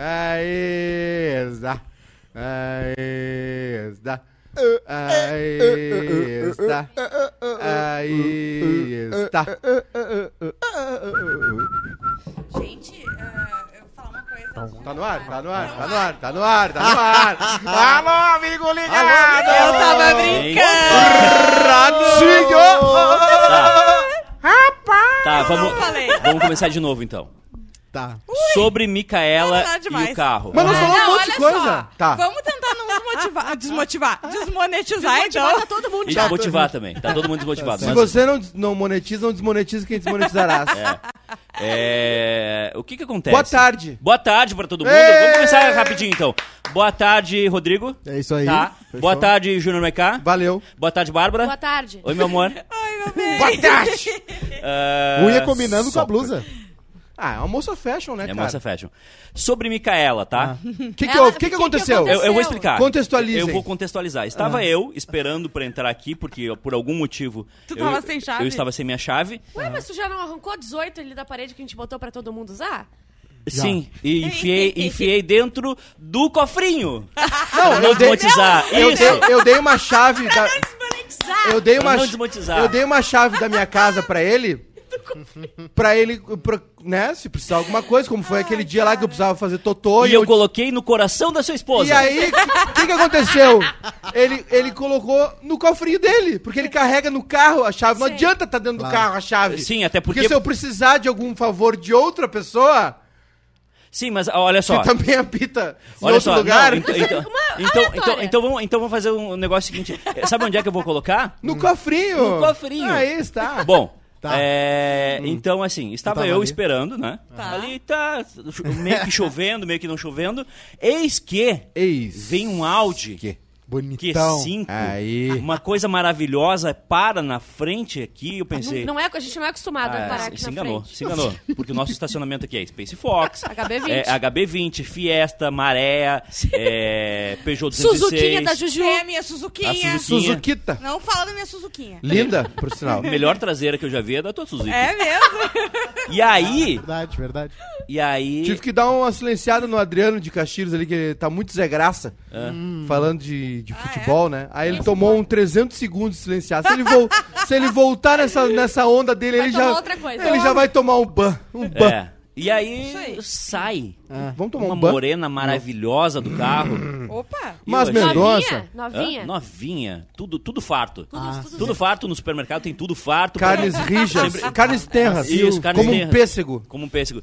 Aí está. Aí está. Aí está. Aí está. Gente, ah, eu vou falar uma coisa. Tá no ar, tá no ar, tá no ar, tá no ar, tá no ar. Alô, amigo ligado! Eu tava brincando! Ratinho! Tá, tá vamos, vamos começar de novo então. Tá. Sobre Micaela e o carro. Mas nós falamos um monte de coisa. só. Tá. Vamos tentar não desmotivar. Desmotivar. Desmonetizar, Desmotivar então. tá todo mundo E já. desmotivar também. Tá todo mundo desmotivado. Se mas- você não, não monetiza, não desmonetiza quem desmonetizarás. É, O que que acontece? Boa tarde. Boa tarde pra todo mundo. Ê! Vamos começar rapidinho então. Boa tarde, Rodrigo. É isso aí. Tá. Fechou? Boa tarde, Júnior Maiká. Valeu. Boa tarde, Bárbara. Boa tarde. Oi, meu amor. Ai, meu bem. Boa tarde. Ah, Unha combinando com a blusa. Ah, é uma moça fashion, né, É cara? moça fashion. Sobre Micaela, tá? O que, que, Ela- houve? O que, que que aconteceu? Eu, eu vou explicar. Contextualizem. Eu vou contextualizar. Estava eu esperando pra entrar aqui, porque por algum motivo. Tu eu, tava sem chave? Eu estava sem minha chave. Ué, mas tu já não arrancou 18 ali da parede que a gente botou pra todo mundo usar? Sim, e enfiei, enfiei dentro do cofrinho. Não, não eu dei, desmonetizar. eu, dei, eu dei uma chave da, eu dei uma eu dei uma chave da minha casa pra ele. Pra ele, pra- né, se precisar de alguma coisa, como foi aquele dia lá que eu precisava fazer totô E eu coloquei no coração da sua esposa. E aí, o que, que aconteceu? Ele, ele colocou no cofrinho dele, porque ele carrega no carro a chave. Não Sim. adianta tá dentro do carro a chave. Sim, até porque- Porque se eu precisar de algum favor de outra pessoa, Sim, mas olha só. que também apita em Olha outro só, lugar, não, então, então, então, então, então vamos, então vamos fazer um negócio seguinte. Sabe onde é que eu vou colocar? no cofrinho. No cofrinho. Aí está. Bom, Tá. é, então assim, estava tava eu ali? esperando, né? Tá. Ali tá meio que chovendo, meio que não chovendo. Eis que Eis. vem um Audi Que? Bonitão. Q5, Aí. uma coisa maravilhosa, para na frente aqui, eu pensei... Não, não é, a gente não é acostumado a Ah, parar aqui se na enganou, frente. se enganou. Porque o nosso estacionamento aqui é Space Fox, HB20. é, HB20, Fiesta, Maré, é, Peugeot 206. Suzuquinha da Juju. É a minha Suzuquinha. Suzuquita. Não fala da minha Suzuquinha. Linda, por sinal. Melhor traseira que eu já vi é da tua Suzuki. É mesmo? E aí, Verdade, verdade. e aí... Tive que dar uma silenciada no Adriano de Castilhos ali, que tá muito Zé Graça. Ah. Falando de, de Ah, futebol, né? Aí ele tomou um 300 segundos de silenciar. Se ele, vol- se ele voltar nessa, nessa onda dele, Vai ele já. Ele já vai tomar um ban. Um ban. É. E aí, sai Vamos tomar uma um ban? morena maravilhosa do carro. Opa. Mas Mendonça. Novinha? Novinha? Hã? Novinha. Tudo, tudo farto. Tudo, Ah, tudo Tudo farto no supermercado, tem tudo farto. Carnes rijas. Sempre- Carnes terras. Isso, carnes como um terras. pêssego. Como um pêssego.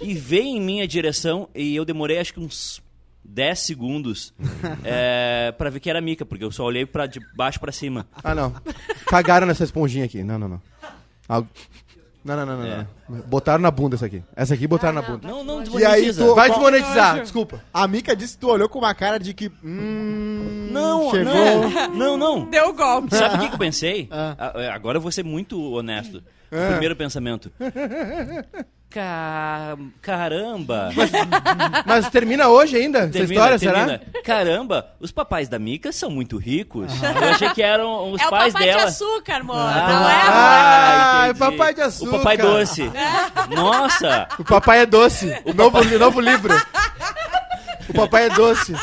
E veio em minha direção e eu demorei acho que uns 10 segundos é, pra ver que era mica, porque eu só olhei pra de baixo pra cima. Ah, não. Cagaram nessa esponjinha aqui. Não, não, não. Algo- Não, não, não, não, É. não. Botaram na bunda essa aqui. Essa aqui botaram Ah, na bunda. Não, não E aí desmonetiza. tu- Vai desmonetizar, desculpa. A Mica disse que tu olhou com uma cara de que. Hum, Não, chegou. não, não, não. Deu o golpe. Sabe o que, que eu pensei? Ah. É, Agora eu vou ser muito honesto. O primeiro pensamento. Ca... Caramba! Mas termina hoje ainda essa Termina, história, termina. será? Caramba, os papais da Mica são muito ricos. Eu achei que eram os É o pais papai dela. de açúcar, amor. Ah, não é? Ah, entendi. papai de açúcar. O papai doce. Nossa! O papai é doce. O novo, novo livro. O papai é doce.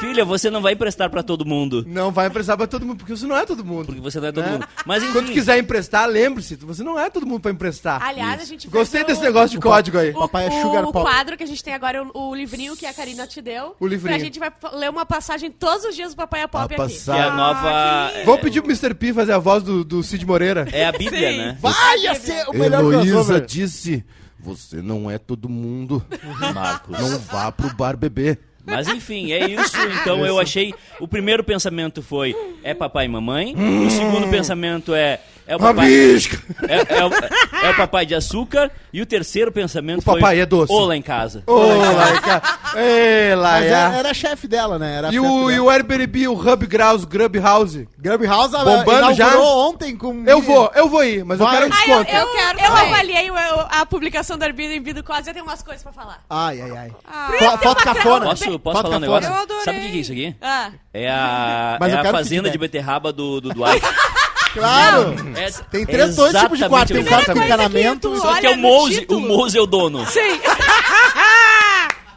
Filha, você não vai emprestar pra todo mundo. Não vai emprestar pra todo mundo, porque você não é todo mundo. Porque você não é todo É. mundo. Mas enfim. Quando quiser emprestar, lembre-se, você não é todo mundo pra emprestar. Aliás, a gente vai Gostei desse o- negócio de código aí. O, Papai é o- sugar o pop. quadro que a gente tem agora, o, o livrinho que a Karina te deu. O livrinho. A gente vai ler uma passagem todos os dias do Papai é Pop A aqui. Que é a passagem. nova. Vamos pedir pro Mr. P fazer a voz do, do Cid Moreira. É a Bíblia, Sim. né? Vai ia ser o melhor Heloísa disse: Você não é todo mundo. Marcos. Não vá pro bar beber. Mas enfim, é isso. Então eu achei. O primeiro pensamento foi: é papai e mamãe. O segundo pensamento é. É o Uma papai. É, é o, é o papai de açúcar. E o terceiro pensamento O papai foi. é doce. Ou lá em casa. Ô, Laica. Ei, Mas Laia. era, era chefe dela, né? Era E o, e o Airbnb, o Hub Grouse, Grub House. Grub House ela Bombando já? ontem com... Eu vou, eu vou ir, mas eu Vai. quero um Ah, eu, desconto. eu, Eu quero eu também. avaliei o- a publicação do Airbnb do Cosme, eu tenho umas coisas pra falar. Ai, ai, ai. Ah, Fo- foto cafona. Posso, posso Foto falar um negócio? Eu. Sabe o que é isso aqui? Ah, É a, Mas é eu a fazenda de beterraba do, do Dwight. Claro! É- Tem três, dois tipos de quarto. Tem quarto com encanamento. Só que é o no Mose, o. Mose é o dono. sim.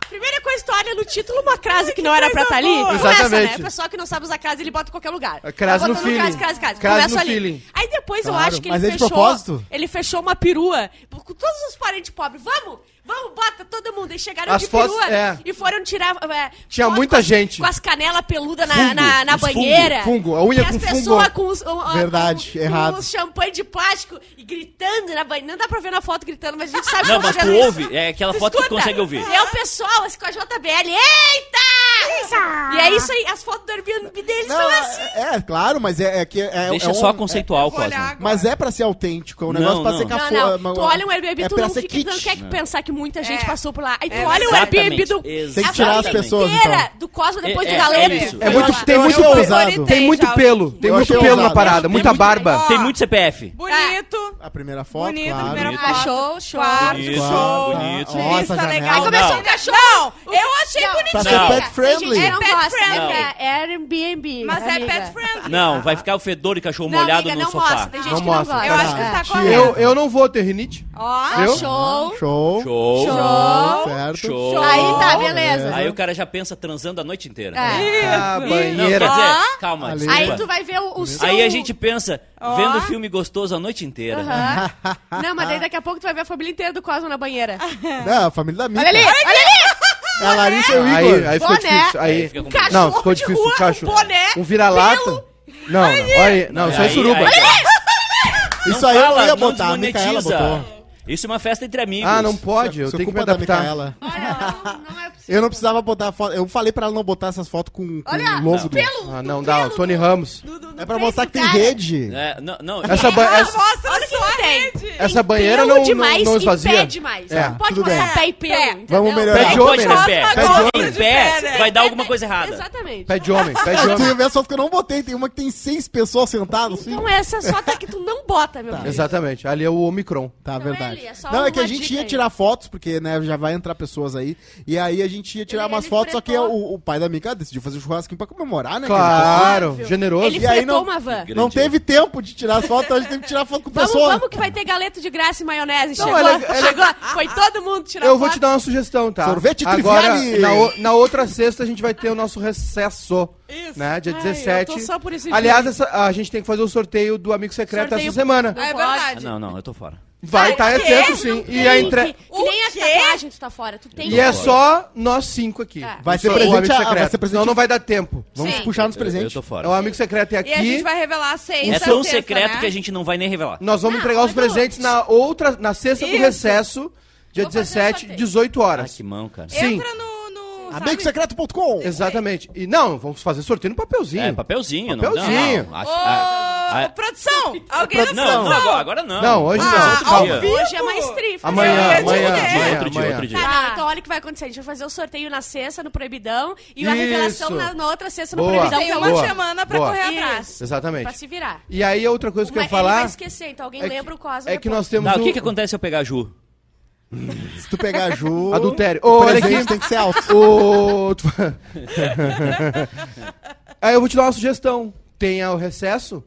Primeira coisa tu olha no título uma crase que não era pra estar ali. boa. Começa, Exatamente. né? O pessoal que não sabe usar crase, ele bota em qualquer lugar. A crase no botando feeling. Crase, crase, crase. Crase Começa no ali. feeling. Aí depois eu Claro, acho que mas ele é de fechou. propósito? Ele fechou uma perua com todos os parentes pobres. Vamos! Vamos, bota todo mundo. E chegaram As de fotos- perua é. e foram tirar. é, Tinha muita com gente. Com as canelas peludas na, Fungo, na, na os fungo, banheira. fungo, a unha e com as fungo. pessoas com os. o- Verdade, com, errado. Com os champanhe de plástico e gritando na banheira. Não dá pra ver na foto gritando, mas a gente sabe Não, que mas tu isso. ouve, é aquela foto que tu Escuta, consegue ouvir. É o pessoal assim, com a JBL. Eita! E é isso aí, as fotos do Airbnb deles Não, são assim. é, é, claro, mas é, é que é, Deixa é só um- conceitual, Vou olhar Cosmo. Mas é pra ser autêntico, é um negócio Não, pra não. ser Não, cafona. não. Tu olha um Airbnb, é tu pra não ser fica, kit. tu não quer pensar que muita gente É. passou por lá. Aí tu É olha o Airbnb do. Tem que a tirar família as pessoas, inteira então. do Cosmo depois É, do é, galeto. é isso. É muito, tem muito, ousado. tem muito pelo. Tem Eu muito achei pelo na ousado. parada, Tem muita muito- barba. Tem muito CPF. Bonito. A primeira foto, Bonito, claro. primeira foto. Ah, show, show. Quarto, Bonito, show. bonito. Essa legal. janela. Aí começou Não. um cachorro. Não, eu achei Não. bonitinho. Pra ser Não. pet Tem friendly. gente que não Pet gosta, friendly. é é Airbnb. Mas é pet friendly. Não, vai ficar o fedor de cachorro Não, molhado amiga, no não sofá. mostra. Tem gente Não que não mostra. gosta. Eu acho que Tá. está Tio. correto. Eu, eu não vou ter rinite. Ó, Viu? Show. Show. Show. Show. Certo. Show. Aí tá, beleza. Aí o cara já pensa transando a noite inteira. É. Ah, Não, banheira. quer dizer, calma. Aí tu vai ver o, o seu... Aí a gente pensa, vendo filme gostoso a noite inteira. Não, mas daí daqui a pouco tu vai ver a família inteira do Cosmo na banheira. Não, a família da Mica. Olha ali, olha ali! É a Larissa e o Aí, Igor. aí ficou Boné. difícil. Aí, Aí fica complicado. não, ficou de difícil. rua, o cachorro. um boné, um vira-lata. Não, não, olha aí. Não, isso aí é Aí- suruba. aí- Isso aí eu fala, ia não botar, a Micaela desmonetiza. botou. Isso é uma festa entre amigos. Ah, não pode, eu Isso é tenho que me culpa da adaptar. Micaela. Olha, não, não é possível. Eu não precisava botar foto. Eu falei pra ela não botar essas fotos com, com Olha, o logo do. pelo, Ah, do não dá, o pelo Tony do- Ramos. do- do- do É pra mostrar do que tem cara. rede. É, não, não, Essa, ba essa, Olha tem. essa banheira Pelo não, não, demais não e esvazia. pé demais. É, não pode tudo bem. pé e pelo, Pé. entendeu? Vamos melhorar. Pé Não de homem, né? pé. Pé de Em homem. pé, vai dar alguma coisa errada. Exatamente. Pé de homem, pé de homem. ia ver as fotos que eu não botei. Tem uma que tem seis pessoas sentadas assim. Então essa só tá que tu não bota, meu filho. Exatamente, ali é o Omicron. Tá, Não é verdade. é só não, é que a gente ia aí. tirar fotos, porque né, já vai entrar pessoas aí. E aí a gente ia tirar Ele- umas ele fotos, só que o, o pai da Mica decidiu fazer um churrasquinho pra comemorar, né? Claro, generoso. Ele E aí fretou não- uma van. Não teve tempo de tirar as fotos, então a gente teve que tirar foto com Vamos, pessoa. vamos que vai ter galeto de graça e maionese. Não, chegou, é é chegou. Foi todo mundo tirar Eu vou foto. te dar uma sugestão, tá? Sorvete Agora, na, o- na outra sexta, a gente vai ter o nosso recesso. Isso. Né? Dia Ai, 17. eu tô só por esse Aliás, dia. essa- a gente tem que fazer o sorteio do Amigo Secreto Sorteio- essa semana. É pode. verdade. Não, não, eu tô fora. Vai estar tá quê? atento, sim. E, a entre... que, que nem a tatuagem tu tá fora. Tu tem e é só nós cinco aqui. É. Vai ser O presente, Amigo ah, Secreto. vai ser presente. Senão não vai dar tempo. Vamos Sim. puxar nos Eu, eu presentes. tô fora. O Amigo Secreto é E a gente aqui. vai revelar seis É tão sexta, secreto né? que a gente não vai nem revelar. Nós vamos Não, entregar os mas não. presentes na outra, na sexta do Isso. recesso, dia Vou fazer o 17, sorteio. 18 Ah, horas. que mão, cara. Sim. Entra no... Amigosecreto.com Exatamente. E não, vamos fazer sorteio no papelzinho. É, papelzinho. Papelzinho. Não, não. Ô, A- a- a- produção! Alguém Não, produção! não, agora, agora não. Não, hoje Ah, não. Calma. vivo? Hoje é mais trifa. Amanhã, ia amanhã, amanhã, Outro dia, outro dia. Tá, não, então olha o que vai acontecer. A gente vai fazer o sorteio na sexta, no Proibidão, e a revelação na, na outra sexta no Boa. Proibidão. Tem uma Boa. semana pra Boa. correr Isso. atrás. Pra Exatamente. se virar. E aí, outra coisa que eu ia Mas Ele vai falar esquecer, então alguém é lembra o Cosa é que nós temos Tá, o que acontece se eu pegar a Ju? Se tu pegar a Ju... adultério. o olha presente aqui. tem que ser alto. O... Aí eu vou te dar uma sugestão. Tenha o recesso.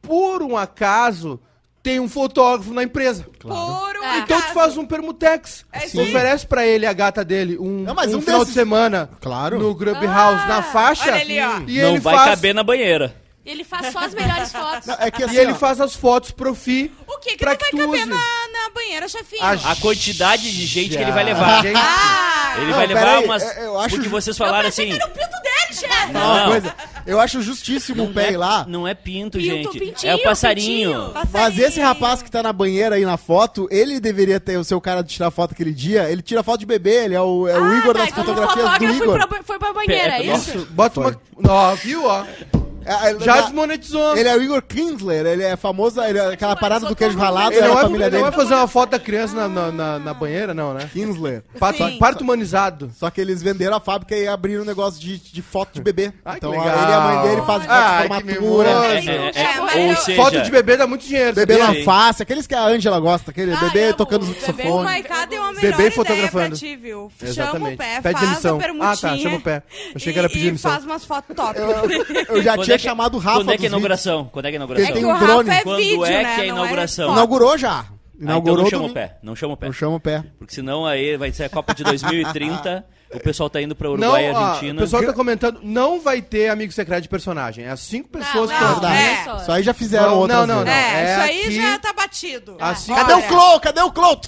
Por um acaso, tem um fotógrafo na empresa. Por um. Então tu acaso. faz um permutex. É isso. oferece pra ele a gata dele um, Não, mas um um final desses- de semana Claro. no Grub House na faixa. Olha ali, ó. E não ele vai faz, caber na banheira. Ele faz só as melhores fotos. Não, é que assim, E ele ó, faz as fotos pro FI. O que que não vai caber na, na banheira, chefinho? A quantidade de gente que ele vai levar. Gente, Ah! Ele Não, vai levar aí, umas. é, eu acho Porque vocês falaram assim. Era o pinto dele, chefe! Uma Não. coisa. Eu acho justíssimo o pé ir lá. Não é pinto, Pinto, gente. pintinho, é o passarinho. pintinho. Mas esse rapaz que tá na banheira aí na foto, ele deveria ter o seu cara de tirar foto aquele dia. Ele tira foto de bebê, ele é o, é o Ah, Igor tá, das então fotografias do fotógrafo Igor. Foi pra, foi pra banheira, é isso? Bota uma. Ó, viu, ó? É, é, Já desmonetizou. Ele é o Igor Kinsler, ele é famoso, ele é aquela parada do queijo ralado, Ele é não, a vai, família ele não dele. vai fazer uma foto da criança na, na, na- na banheira, não, né? Kinsler. Parto, parto humanizado. Só que eles venderam a fábrica e abriram um negócio de, de foto de bebê. Ah, que então legal. ele e a mãe dele fazem foto Ai, de formatura. É, é, eu- seja, Foto de bebê dá muito dinheiro. Bebê na face, aqueles que a Ângela gosta, aquele Ah, bebê eu- tocando o O saxofone. Maiká deu uma Bebê fotografando. ti? Chama o pé, Pede faz demissão. a permutinha. Ah, tá, chama o pé. Achei que era pedir E demissão. faz umas fotos top. Eu já Quando tinha é que- chamado Rafa Quando é que é a inauguração? Quando é que é a inauguração? tem que um o Rafa drone. é Quando vídeo, é né? que é a Não inauguração? Inaugurou já. Ah, então Inaugurou não chama o pé, não chama o pé. Eu chamo o pé. Porque senão aí vai ser a Copa de 2030, o pessoal tá indo pra Não, Uruguai e ó, Argentina. o pessoal tá comentando, não vai ter amigo secreto de personagem. É as cinco pessoas que não, é. Isso. Aí já fizeram Não, outras não, não, não. É, é isso aí aqui- já tá batido. Assim- Cadê o Clô? Cadê o Clô?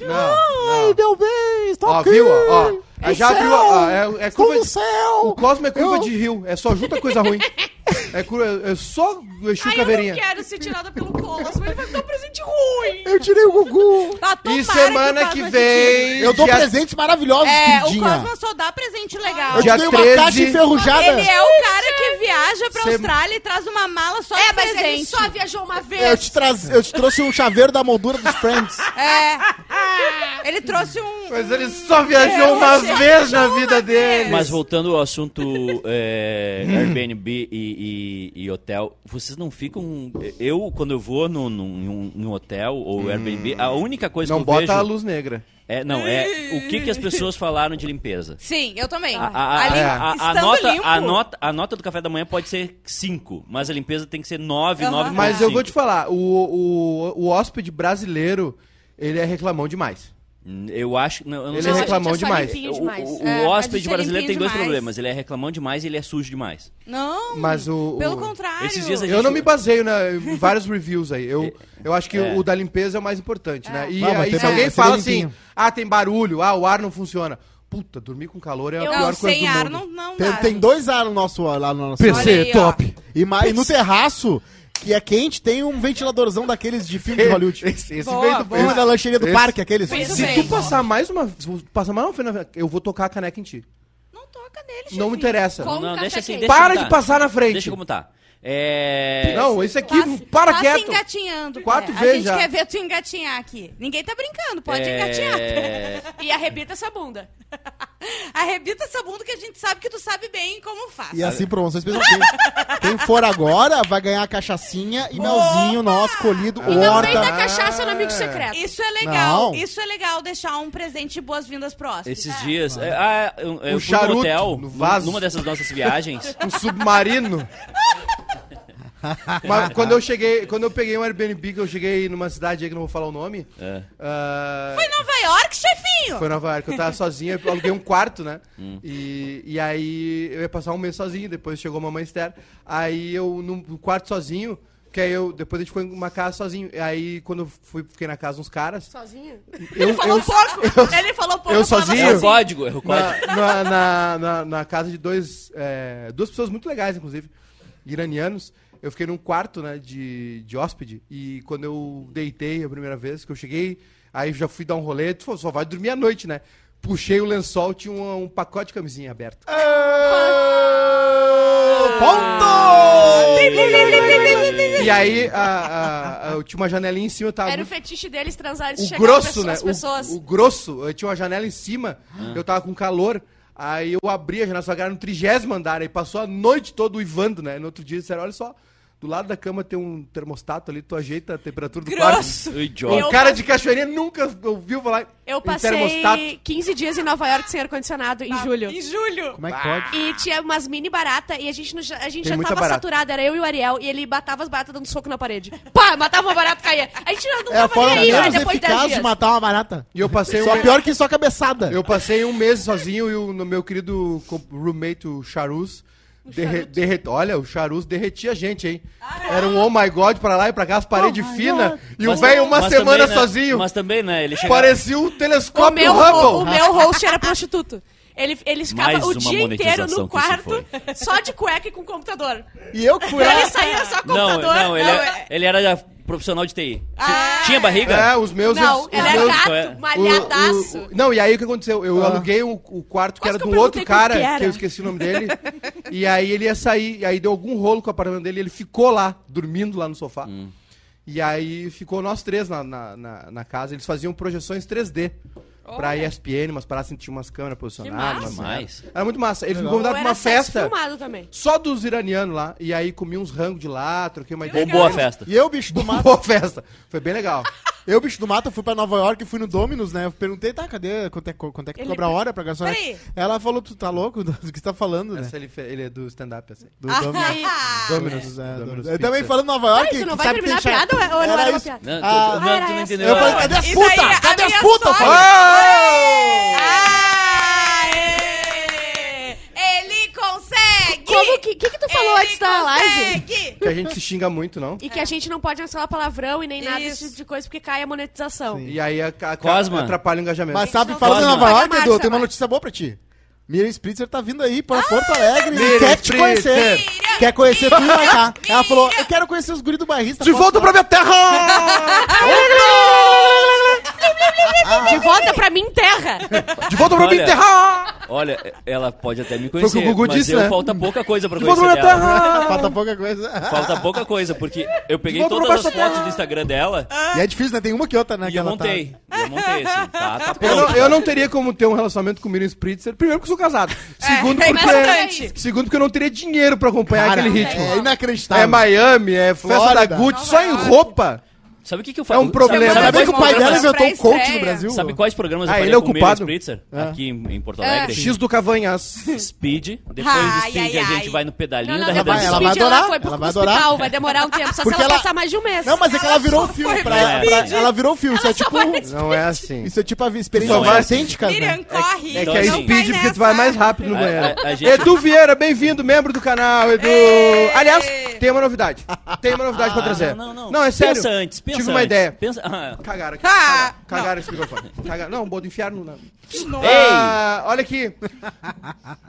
Não, não. Ai, meu bem, estou Ó, aqui. viu? Ó, ó. No já abriu. céu. Ó, é, é Estou curva de, céu. o Cosmo é curva Eu- de rio. É só junta coisa ruim. É, curva, é só o Exu Ai, eu Caveirinha. não quero ser tirada pelo Cosmo, ele vai me dar um presente ruim. Eu tirei o Gugu. Tomara E semana o que Cosmo vem. Eu dou dia- presentes maravilhosos, É, o queridinha. Cosmo só dá presente legal. Eu Dia te dei uma 13. caixa enferrujada. Ele é o cara que viaja pra Sem- Austrália e traz uma mala só É, de mas ele presente. só viajou uma vez. Eu te, traz... eu te trouxe um chaveiro da moldura dos Friends. É. Ele trouxe um. Mas ele só viajou É, uma vez na vida dele. Mas voltando ao assunto é, Airbnb e, e- e hotel, vocês não ficam. Eu, quando eu vou num, num, num hotel ou Airbnb, a única coisa Não que eu bota vejo. a luz negra. É, não, é o que, que as pessoas falaram de limpeza. Sim, eu também. A, a- Ali, a- a- a nota, limpo. a, nota, a nota do café da manhã pode ser 5, mas a limpeza tem que ser 9, Aham. 9 Mas eu vou te falar, o, o, o hóspede brasileiro, ele é reclamão demais. Eu acho. Não, eu não Ele sei é reclamão gente é demais. demais. o- o É, hóspede gente é brasileiro tem dois demais. problemas. Ele é reclamão demais e ele é sujo demais. Não. Mas o- Pelo o- contrário. Esses dias a Eu gente- não me baseio na, em vários reviews aí. Eu, eu acho que É. o da limpeza é o mais importante, né? E Ah, mas aí, se alguém fala limpinho. assim, ah, tem barulho, ah, o ar não funciona. Puta, dormir com calor é a Não, pior coisa sem do ar mundo. não, não Tem, dá. tem dois ar no nosso, lá no nosso aí, ó. E, ma- e no terraço, que é quente, tem um ventiladorzão daqueles de filme de Hollywood. Esse, esse Boa, veio do- boa. Filme da lancheria do Esse- parque, aqueles. Se bem. tu passar mais uma, se tu passar mais uma vez, na- eu vou tocar a caneca em ti. Não toca nele, Não me chefinho. interessa. Com- Não, café deixa assim. quente. Deixa Para como de tá. passar na frente. Deixa como tá. É. Não, esse aqui, Passe- para passa quieto. engatinhando. Quatro É, vezes A gente já. quer ver tu engatinhar aqui. Ninguém tá brincando, pode engatinhar. É... E arrebita essa bunda. Arrebita essa bunda que a gente sabe que tu sabe bem como faz. E assim, promoção especial. Quem, quem for agora vai ganhar a cachaçinha e melzinho nosso colhido, E não vem horta. da cachaça no amigo secreto. Isso é legal. Não. Isso é legal deixar um presente de boas-vindas pro hóspede. Esses dias. é, ah, eu, eu O fui num charuto hotel, no vaso. numa dessas nossas viagens. Um submarino. Mas quando eu cheguei, quando eu peguei um Airbnb, que eu cheguei numa cidade aí que eu não vou falar o nome. É. ah, Foi em Nova York, chefinho! Foi em Nova York, eu tava sozinho, eu aluguei um quarto, né? E, e aí eu ia passar um mês sozinho, depois chegou a mamãe Esther. Aí eu no quarto sozinho, que aí eu, depois a gente ficou em uma casa sozinho. Aí quando eu fui, fiquei na casa uns caras, Sozinho? eu, Ele falou eu, pouco. Ele falou pouco. eu sozinho? É o código, é o código. na, na, na, na- na casa de dois, é, duas pessoas muito legais, inclusive, iranianos. Eu fiquei num quarto, né, de, de hóspede. E quando eu deitei a primeira vez, que eu cheguei, aí já fui dar um rolê, tu falou, só vai dormir à noite, né? Puxei o lençol, tinha um, um pacote de camisinha aberto. Ponto! E aí, a, a- a- eu tinha uma janelinha em cima, eu tava Era o muito- fetiche deles transar e o chegar grosso, as né? pessoas. O, o grosso, eu tinha uma janela em cima, eu tava com calor. Aí eu abri a janela, só que era no trigésimo andar, aí passou a noite toda uivando, né? No outro dia disseram, olha só, do lado da cama tem um termostato ali, tu ajeita a temperatura do Grosso. Quarto. idiota. O cara de cachoeirinha nunca ouviu falar Eu passei termostato. 15 dias em Nova York sem ar-condicionado, em julho. Em julho. Como é que pode? E tinha umas mini barata e a gente, não- a gente Tem já muita tava barata. saturado, era eu e o Ariel, e ele batava as baratas dando soco na parede. Pá, matava uma barata caía. A gente já não É a tava forma nem aí, né, menos depois de 10 eficaz de dias. matar uma barata. E eu passei Só um... pior que só cabeçada. Eu passei um mês sozinho e o no meu querido co- roommate, o Charuz, derre, derre- olha, o Charuz derretia a gente, hein? Era um oh my god pra lá e pra cá, as paredes finas, e o velho uma semana também, né, sozinho. Mas também, né? Ele chega... Parecia um O telescópio meu, o, o Hubble. meu host era prostituto. Ele, ele ficava Mais o dia inteiro no quarto, só de cueca e com computador. E eu lá. Ele saía só com Não, computador. não, ele, Não, é- é- ele era profissional de TI. Ah, Tinha barriga? É, os meus... Não, os ele é meus- Qual é? gato, malhadaço. O- o- não, e aí o que aconteceu? Eu Ah. aluguei o, o quarto que Quase era de um outro cara, que que eu esqueci o nome dele. e aí ele ia sair, e aí deu algum rolo com o apartamento dele, ele ficou lá, dormindo lá no sofá. Hum. E aí ficou nós três na, na, na, na casa. Eles faziam projeções 3D. Pra ESPN, umas paradas assim, tinha umas câmeras posicionadas. massa. umas- Mais. Era muito massa. Eles me convidaram pra uma festa também. só dos iranianos lá. E aí comi uns rangos de lá, troquei uma ideia. Bombou a festa. E eu, bicho do mato. Boa festa. Foi bem legal. Eu, bicho do mato, fui pra Nova York e fui no Dominus, né? Eu perguntei, tá, cadê? Quanto é, quanto é que tu Ele- cobra a hora pra garçonete? Peraí. Ela falou, tu tá louco? Do que você tá falando, né? Essa ele, fe- ele é do stand-up, assim. Do Dominus. Aí. Dominus. É, Dominus Eu também Pizza. falando Nova York. Peraí, tu não vai sabe que terminar a tem piada ou é- ou não Era era uma isso. piada? Não, tu- Ah, tu- não, era tu não essa. entendeu. Eu falei, Ah, cadê as E putas? a Cadê as minha putas? Eu sogra- falei. Aê! Ele consegue! Como que, que que tu falou antes da live? Que a gente se xinga muito, não? E que a gente não pode mais falar palavrão e nem nada desse tipo de coisa porque cai a monetização. E aí a, a, Cosma. atrapalha o engajamento. Mas sabe, falando em Nova York, Edu, tem uma notícia boa pra ti. Miriam Spritzer tá vindo aí pra Porto Alegre e quer te conhecer. Quer conhecer tu e vai cá. Miriam. Ela falou, eu quero conhecer os guris do barrista. De volta lá?" pra minha terra! De volta pra mim, terra! De volta pra minha Olha. terra! Olha, ela pode até me o que o conhecer, Gugu mas disse, eu né? falta pouca coisa pra De volta pra conhecer minha dela. terra! Falta pouca coisa. Falta pouca coisa, porque eu peguei volta pra todas as baixo da fotos terra. do Instagram dela E é difícil, né? Tem uma que outra, né? e que eu ela tá- montei. Eu montei, assim. Tá, tá Eu não, pronto. eu não teria como ter um relacionamento com o Miriam Spritzer. Primeiro porque eu sou casado. Segundo é porque... importante. Segundo porque eu não teria dinheiro pra acompanhar Cara, aquele ritmo. É inacreditável. É Miami, é festa Flórida. da Gucci, Nova só em roupa. Sabe o que, que eu É faço? um problema. Sabe, sabe que o pai dela inventou um coach no Brasil? Sabe quais programas Ah, eu ele é com o Miriam ocupado? Spritzer? É. Aqui em em Porto Alegre? X do Cavanhas. Speed. Depois do Speed ai, a gente ai. vai no pedalinho Não, da não, depois redação. ela vai adorar, ela ela vai hospital, adorar. vai demorar um tempo, só se Porque ela, ela- passar mais de um mês. Não, mas é que ela virou um filme pra, pra pra- Speed. Ela virou um filme. Isso é tipo... Não é assim. Isso é tipo a experiência autêntica, né? Miriam, corre! É que é assim, não speed porque tu vai mais rápido no banheiro. Edu Vieira, bem-vindo, membro do canal, Edu. Aliás, tem uma novidade. Tem uma novidade pra trazer. Não, não, não. é sério. Pensa antes, pensa Tive uma antes. ideia. Pensa... Ah, Cagaram aqui. Ah, Cagaram, cagaram esse microfone. Cagaram. Não, bodo inferno. Não. Nossa. Ah, olha aqui.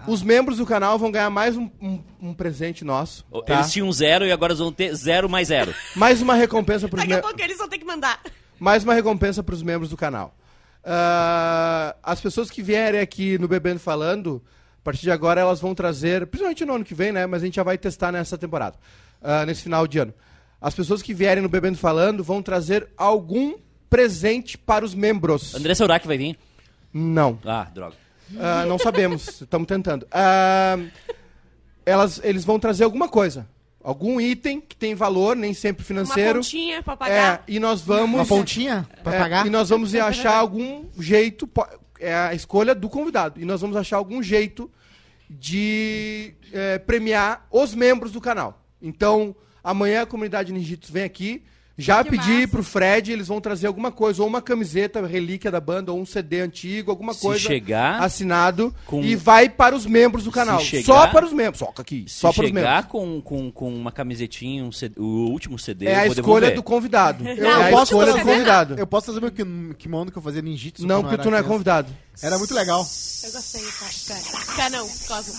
Os membros do canal vão ganhar mais um, um- um presente nosso. tá? Eles tinham zero e agora eles vão ter zero mais zero. Mais uma recompensa pros Daqui a membros. pouco eles vão ter que mandar. mais uma recompensa para os membros do canal. Ah, as pessoas que vierem aqui no Bebendo Falando, a partir de agora elas vão trazer, principalmente no ano que vem, né? Mas a gente já vai testar nessa temporada, ah, nesse final de ano. As pessoas que vierem no Bebendo Falando vão trazer algum presente para os membros. André Saurac vai vir? Não. Ah, droga. Ah, não sabemos, estamos tentando. Ah, elas, eles vão trazer alguma coisa. Algum item que tem valor, nem sempre Uma financeiro. pontinha pra É, pagar. e nós vamos. Uma pontinha pra É, pagar. E nós vamos achar algum jeito. É a escolha do convidado. E nós vamos achar algum jeito de é, premiar os membros do canal. Então, amanhã a comunidade Ninjitos vem aqui. Já Que pedi massa. pro Fred, eles vão trazer alguma coisa, ou uma camiseta, relíquia da banda, ou um CD antigo, alguma Se coisa chegar assinado. com- E vai para os membros do canal. chegar- Só para os membros. Só aqui. Se Só para os membros. chegar com, com, com uma camisetinha, um CD, o último CD, É eu a vou escolha do convidado. Não, é eu a posso escolha do trazer- convidado. Eu posso trazer meu kim- kimono que eu fazia ninjitsu. Não, porque eu tu não é convidado. Era muito legal. Eu gostei, cara. cara. Cara, não, Cosmo.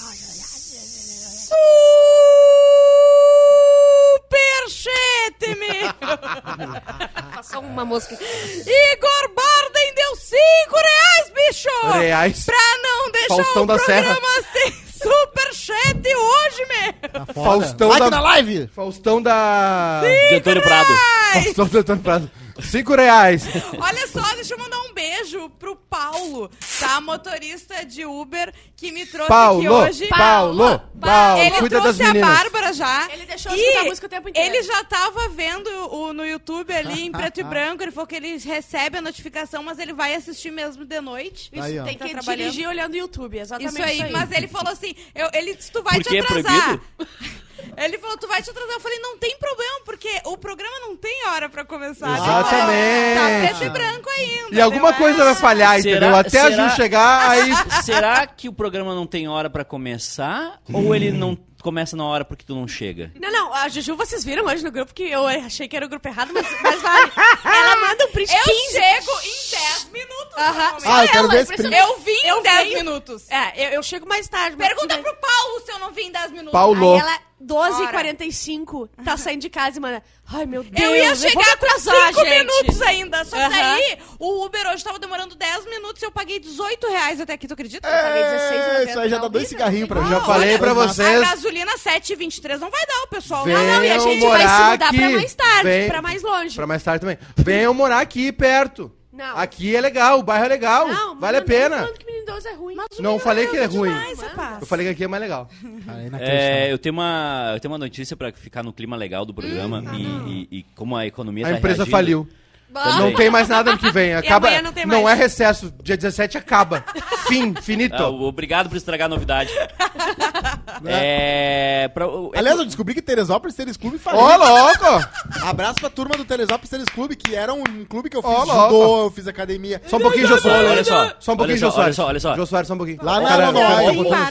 Superchete, meu! Passou uma mosca. Igor Barden deu 5 reais, bicho! Reais. Pra não deixar Faustão o da programa Serra. sem superchat hoje, meu! Tá foda. Faustão like da- na live! Faustão da. De Antônio Prado. Faustão da Antônio Prado. Cinco reais. Olha só, deixa eu mandar um beijo pro Paulo, tá? Motorista de Uber que me trouxe Paulo, aqui hoje. Paulo, Paulo, Ele cuida das trouxe a meninas. Bárbara já. Ele deixou eu E escutar a música o tempo inteiro. Ele já tava vendo o, no YouTube ali em preto e branco. Ele falou que ele recebe a notificação, mas ele vai assistir mesmo de noite. Isso, Aí, ó. tem Tá que trabalhando. dirigir olhando o YouTube, exatamente Isso aí, mas ele falou assim, eu, ele disse, tu vai Por te que é atrasar. proibido? Ele falou, tu vai te atrasar. Eu falei, não tem problema, porque o programa não tem hora pra começar. Exatamente. Tá preto e branco ainda. E alguma deu coisa vai falhar, Será- entendeu? Até a será- Ju chegar, aí. Será que o programa não tem hora pra começar? ou ele não começa na hora porque tu não chega? Não, não, a Juju vocês viram hoje no grupo que eu achei que era o grupo errado, mas, mas vale. Ela manda um print Eu 15. chego em 10 minutos. Aham. normalmente. Ah, eu quero Ela, ver esse impressionante. Eu vim em Eu 10 venho- minutos. É, eu, eu chego mais tarde. mas Pergunta tudo bem. pro Paulo se eu não vim em 10 minutos. Paulo. Aí ela, 12h45, tá saindo de casa e manda. Ai, meu Deus, Eu ia chegar com atrasar, 5 gente." minutos ainda. Só que Aham. aí, o Uber hoje tava demorando 10 minutos e eu paguei 18 reais até aqui, tu acredita? Eu paguei 16 É, isso aí já dá dois cigarrinhos pra Eu mim. já falei pra A vocês. gasolina 7,23 não vai dar, o pessoal. Vem. Não, não, e a Venham gente vai se morar mudar aqui. pra mais tarde, Vem. pra mais longe. Pra mais tarde também. Venham morar aqui perto. Não. Aqui é legal, o bairro é legal. Não, vale a mas pena. que Menino é ruim. Não falei que é ruim. Demais. Eu falei que aqui é mais legal. Cara, é. É, eu, tenho uma, eu tenho uma notícia pra ficar no clima legal do programa e, e- e como a economia A tá empresa reagindo. faliu. Ah, Não tem mais nada ano que vem. Acaba, não tem não é recesso. Dia 17 acaba. Fim, finito. Ah, obrigado por estragar a novidade. é. Pra, é Aliás, eu descobri que Teresópolis Tênis Clube faliu. Ô, louco! Abraço pra turma do Teresópolis Tênis Clube, que era um clube que eu fiz Ó, judô, eu fiz academia. Só um pouquinho, Jô Soares. Olha só, Só um pouquinho, Jô só, Soares. olha só, olha só. Só um pouquinho. Lá na Cara.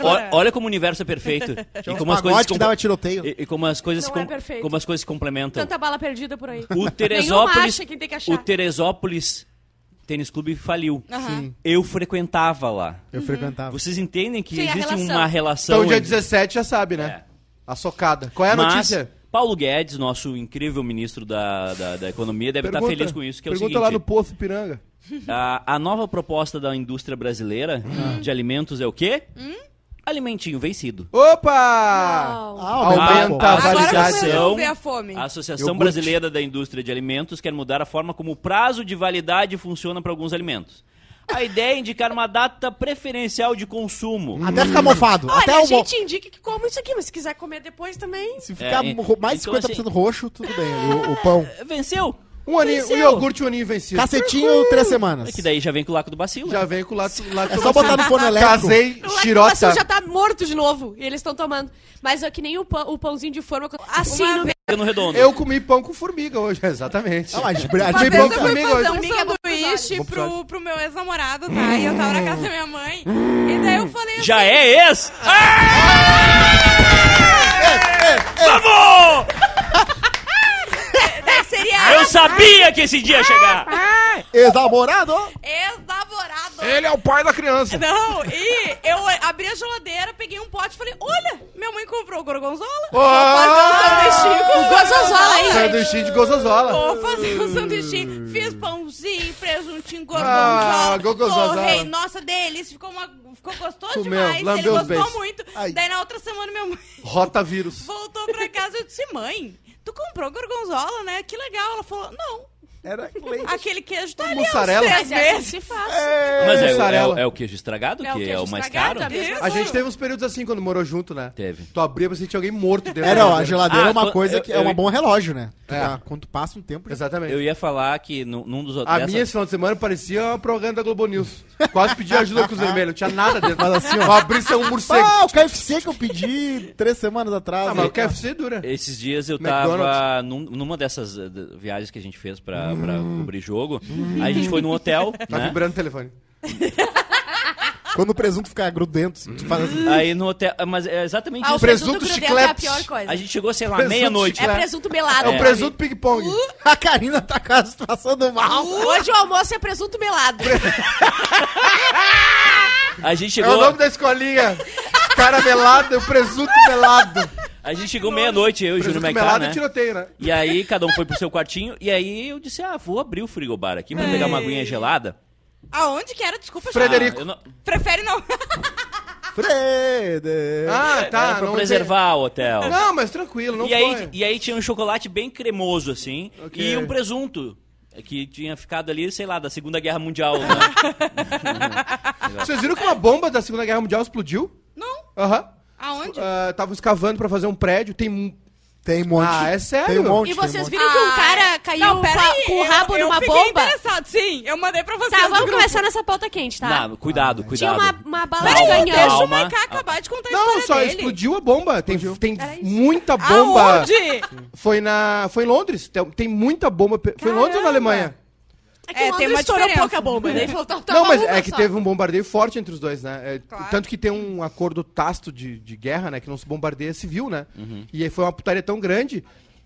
Olha, olha como o universo é perfeito. e como as coisas que se dava tiroteio. e, como as coisas se Não é com- perfeito. como as coisas se complementam. Tanta bala perdida por aí. O Nenhuma Teresópolis, acha quem tem que achar. O Teresópolis Tênis Clube faliu. Aham. Eu frequentava lá. Eu frequentava. Vocês entendem que Sim, existe relação. uma relação Então, dia entre- 17 já sabe, né? É. A socada. Qual é a Mas notícia? Paulo Guedes, nosso incrível ministro da, da, da Economia, deve estar feliz com isso, que é o pergunta seguinte... lá no Poço Piranga. A, a nova proposta da indústria brasileira Ah. de alimentos é o quê? Alimentinho vencido. Opa! Ah, aumenta um a validade. ver a fome. A Associação Iogurte. Brasileira da Indústria de Alimentos quer mudar a forma como o prazo de validade funciona para alguns alimentos. A ideia é indicar uma data preferencial de consumo. Até ficar mofado. Olha, Até a gente indica que come isso aqui, mas se quiser comer depois também. Se ficar É, mais então, 50% roxo, tudo bem. O, o pão. Venceu! Um aninho, um Venceu. iogurte, um aninho vencido. Cacetinho, três semanas. É que daí já vem com o laco do bacilo. Já vem com o lato, lato É só botar no forno elétrico. Casei, O Lactobacillus xirota. já tá morto de novo. E eles estão tomando. Mas é que nem o, pão- o pãozinho de forma. Assim, Uma no vez- no redondo. Eu comi pão com formiga hoje, exatamente. Não, a gente, a Uma gente Comi vez pão eu com fui formiga fazer hoje. um sanduíche Vamos pro pro, meu ex-namorado, tá? E eu tava na casa da minha mãe. E daí eu falei assim... Já é ex? Vamos! Seria Eu sabia que esse dia ia chegar! Ex-namorado. ex-namorado. Ele é o pai da criança. Não, e eu abri a geladeira, peguei um pote e falei, olha, minha mãe comprou gorgonzola. Vou fazer um sanduichinho com gorgonzola aí. Sanduichinho de gozozola. Vou fazer um sanduichinho. Fiz pãozinho, presuntinho, Ah, gorgonzola. gorgonzola. Torrei. Nossa, delícia. Ficou, uma, ficou gostoso Comeu, demais. Ele lambeu os gostou beijos. muito. Ai. Daí na outra semana minha mãe Rotavírus. voltou pra casa e eu disse, mãe, tu comprou gorgonzola, né? Que legal. Ela falou, não. Era leite. Aquele queijo tá ali Mussarela? Mas é assim se faz. Mas é, o- é, mussarela. o- é o queijo estragado, É o que é queijo o mais estragado, caro. a mesma A gente teve uns períodos assim quando morou junto, né? Teve. Tu abria pra sentir alguém morto dentro É, da não, a geladeira. geladeira Ah, é uma quando- coisa eu- que é eu- um bom relógio, né? Tu É. já- Quando tu passa um tempo... já- Exatamente. Eu ia falar que num, num dos A minha esse final de semana parecia uma propaganda da Globo News. Quase pedi ajuda com os vermelhos. Não tinha nada dentro. Mas assim, ó. Eu abri ser um morcego. Ah, o KFC que eu pedi três semanas atrás. Ah, mas né? o KFC dura. Esses dias eu tava McDonald's. num- numa dessas eh, de- viagens que a gente fez pra, pra cobrir jogo. Aí a gente foi num hotel, Tá né? vibrando o telefone. Quando o presunto ficar grudento, tu faz assim. Aí no hotel. Mas é exatamente Ah, o isso. presunto presunto grudento é a chicletes. pior coisa. A gente chegou, sei lá, Presunto meia-noite. É chiclete. presunto melado. É o né? presunto ping-pong. A Karina tá quase passando mal. Hoje o almoço é presunto melado. A gente É o chegou, nome da escolinha. Caramelado, o presunto melado. a gente chegou meia-noite, eu e o Júnior Presunto Maiká, melado né? e tiroteio, né? E aí cada um foi pro seu quartinho. E aí eu disse, ah, vou abrir o frigobar aqui pra pegar uma aguinha gelada. Aonde que era? Desculpa, Frederico. Ah, eu não- Prefere não. Frede. Ah, tá. Era pra não preservar o hotel. tem- Não, mas tranquilo, não e, aí, foi. e aí tinha um chocolate bem cremoso, assim, Ok. e um presunto. Que tinha ficado ali, sei lá, da Segunda Guerra Mundial, né? Vocês viram que uma bomba da Segunda Guerra Mundial explodiu? Não. Aham. Aonde? Estavam escavando pra fazer um prédio. Tem. um- Tem um monte. Ah, é sério? Tem um monte. E tem um vocês monte. viram que um Ah, cara caiu Não, com, pera a- aí, com o rabo eu, eu numa fiquei bomba? interessado, sim. Eu mandei pra vocês Tá, no vamos grupo. começar nessa pauta quente, tá? Não, cuidado, Tinha cuidado. uma, uma bala de canhão. Deixa o Calma. Maiká acabar de contar a Não, história só dele. explodiu a bomba. Tem, tem muita bomba. Aonde? Foi na. Foi em Londres. Tem, tem muita bomba. pe- Foi em Londres ou na Caramba. Alemanha? É que É, Londres tem uma estourou diferença. pouca bomba. Daí falou, tá, tá não, mas uma é que só. teve um bombardeio forte entre os dois, né? É, Claro. Tanto que tem um acordo tácito de, de guerra, né? Que não se bombardeia civil, né? Uhum. E aí foi uma putaria tão grande,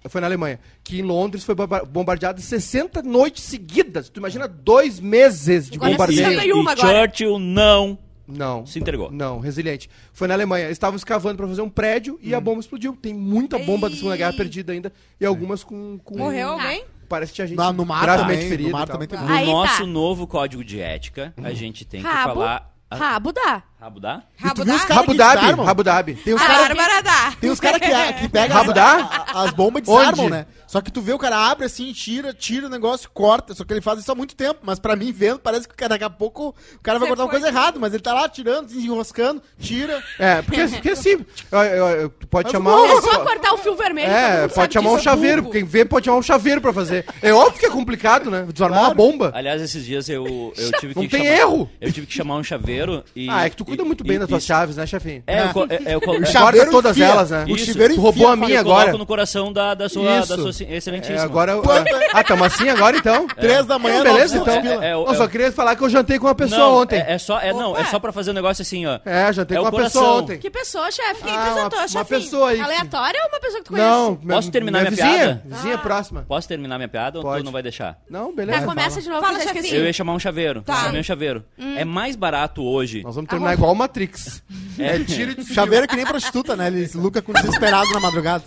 foi na Alemanha, que em Londres foi bomba- bombardeado 60 noites seguidas. Tu imagina dois meses de Agora é bombardeio? 61 e agora. Churchill não Não. se entregou. Não, resiliente. Foi na Alemanha. Eles estavam escavando pra fazer um prédio e a bomba explodiu. Tem muita bomba da Segunda Guerra perdida ainda. E algumas com. com- Morreu alguém? Parece que tinha gente No, no mar gravemente também. ferida. No mar também tem No Aí tá. nosso novo código de ética, a gente tem que Rabo, falar. a- rabo dá. Rabo dá? Rabo tu viu os caras que Dhabi, desarmam? Rabu Dhabi. Tem os caras dá. Tem uns caras que, que pegam as, a- as bombas e desarmam, Onde? né? Só que tu vê o cara abre assim, tira, tira o negócio, corta. Só que ele faz isso há muito tempo. Mas pra mim, vendo, parece que o cara, daqui a pouco o cara vai Você cortar uma foi- coisa errada. Mas ele tá lá tirando, desenroscando, tira. É, porque, porque assim, eu- eu- eu- tu pode Mas chamar não, um... É só cortar o fio vermelho. todo É, mundo sabe pode chamar um disso. chaveiro. Burro. Quem vê pode chamar um chaveiro pra fazer. É óbvio que é complicado, né? Desarmar Claro. uma bomba. Aliás, esses dias eu, eu tive que Não tem chamar, erro. Eu tive que chamar um chaveiro e... Ah, é que tu cuida muito bem e- das tuas e- chaves, né, chefinho? É, eu, é, eu, O é, Corta todas enfia. elas, né? O Isso. chuveiro Tu roubou a minha eu agora. no coração da, da sua, Isso. da sua excelentíssima. É, agora... eu- Quanto? Ah, tamo assim agora, então? Três da manhã, beleza, 900 então. pila. É, é, Eu só queria falar que eu jantei com uma pessoa não, ontem. É, é só, é, não, é só pra fazer um negócio assim, ó. É, jantei É com o uma coração. pessoa ontem. Que pessoa, chefe? Quem Ah, apresentou, uma, uma pessoa aí. Aleatória ou uma pessoa que tu conhece? Não, Posso terminar minha piada? Vizinha próxima. Posso terminar minha piada ou tu não vai deixar? Não, beleza. Tá, começa de novo eu já chefinho. esqueci. Eu ia chamar um chaveiro. Tá. Chamei um chaveiro. Hum. É mais barato hoje. Nós vamos terminar igual o Matrix. É, tiro de Chaveiro é que nem prostituta, né? Eles lucram com desesperado na madrugada.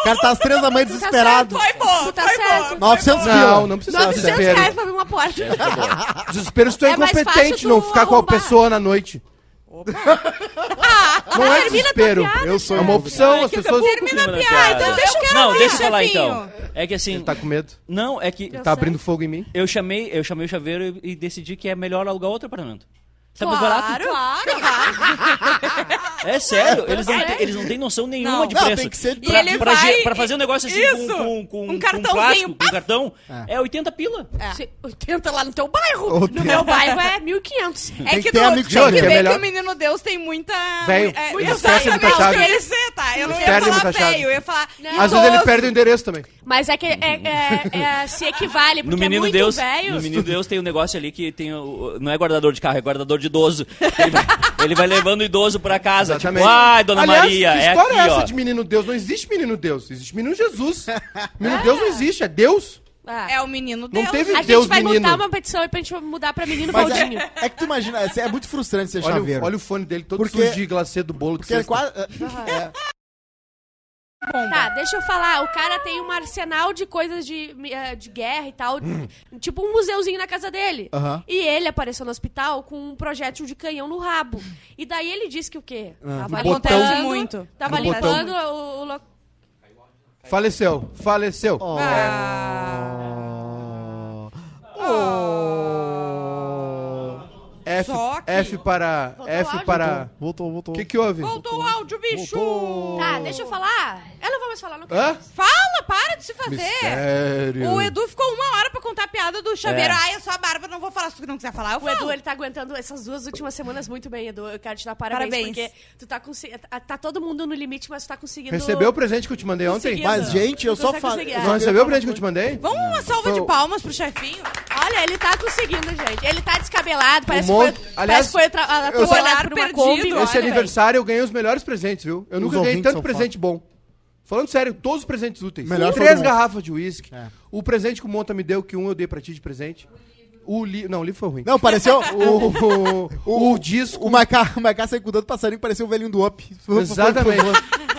O cara tá às três da manhã desesperado. Foi bom, Tu tá foi certo. bom. 900 Não, pila. não precisa de 900 desespero. reais pra abrir uma porta. Desespero se tu é É incompetente, não ficar com a pessoa na noite. Não é termina tua desespero. piada, Eu sou chefe. uma opção, Ai, as pessoas... Termina a Termina a piada. piada. Deixa eu quero Não, deixa eu falar então. É que assim. Ele tá com medo. Não, é que. Tá abrindo fogo em mim. Eu chamei, eu chamei o chaveiro e, e decidi que é melhor alugar outro apartamento. Sabe mais barato? Claro, claro. É sério, eles não, É. têm, eles não têm noção nenhuma Não. de Não, preço. tem que ser- E Pra, ele pra, vai- pra fazer um negócio assim Isso. com, com, com, Um com cartãozinho, plástico, com paf. cartão, é. 80 pila. Se- 80 lá no teu bairro. Ou No tem- meu bairro é 1.500. É Tem que, que tu amigo tem que que é melhor. que o menino Deus tem muita... Velho, é, queria ser, tá? Eu não ia perde falar feio, eu ia falar Às vezes ele perde o endereço também. Mas é que é, é- é- se equivale, porque No Menino é muito Deus, velho. no Menino Deus tem um negócio ali que tem o, não é guardador de carro, é guardador de idoso. Ele vai, ele vai levando o idoso pra casa, Exatamente. tipo, ai, dona Aliás, Maria, que é história aqui, é essa ó. de menino Deus? Não existe menino Deus. Existe menino Jesus. menino Deus não existe, é Deus. Ah. É o menino Não Deus. teve A Deus gente vai menino. montar uma petição aí pra gente mudar pra menino Mas Valdinho. é, é que tu imagina, é, é muito frustrante ser Olha, chaveiro. o- olha o fone dele todo Porque- sujo de glacê do bolo Porque ele quase. é, Tá, deixa eu falar. O cara tem um arsenal de coisas de, eh, de guerra e tal. Tipo um museuzinho na casa dele. E ele apareceu no hospital com um projétil de canhão no rabo. E daí ele disse que o quê? Ah, Tava botão. limpando, muito. Tava No botão. limpando o, o lo- Faleceu, faleceu. Oh. F, Só que- F para. Voltou F para. Voltou, voltou. O que, que houve? Voltou o áudio, bicho. Tá, deixa eu falar. Eu não vou mais falar, não quero. Hã? Fala, para de se fazer. Mistério. O Edu ficou uma hora pra contar a piada do chaveiro. É. Ai, eu sou a Bárbara, não vou falar. Se tu não quiser falar, eu O falo. Edu, ele tá aguentando essas duas últimas semanas muito bem, Edu. Eu quero te dar parabéns, Parabéns. porque tu tá conseguindo. Tá todo mundo no limite, mas tu tá conseguindo. Recebeu o presente que eu te mandei ontem? Mas, gente, eu Tu só falo. conseguir, Não recebeu o presente que eu te mandei? Vamos uma salva de palmas pro chefinho? Olha, ele tá conseguindo, gente. Ele tá descabelado, parece Um monte- foi, Aliás, foi atropelado olhar por uma perdido, Kombi. olha, Esse velho. aniversário eu ganhei os melhores presentes, viu? Eu nunca ganhei tanto presente bom. Falando sério, todos os presentes úteis. Melhor Três garrafas de uísque. É. O presente que o Monta me deu, que um eu dei pra ti de presente. O li... Não, o livro foi ruim. Não, pareceu. O, o, o disco. O Macá, o saiu com tanto passarinho, pareceu o velhinho do Up. Exatamente.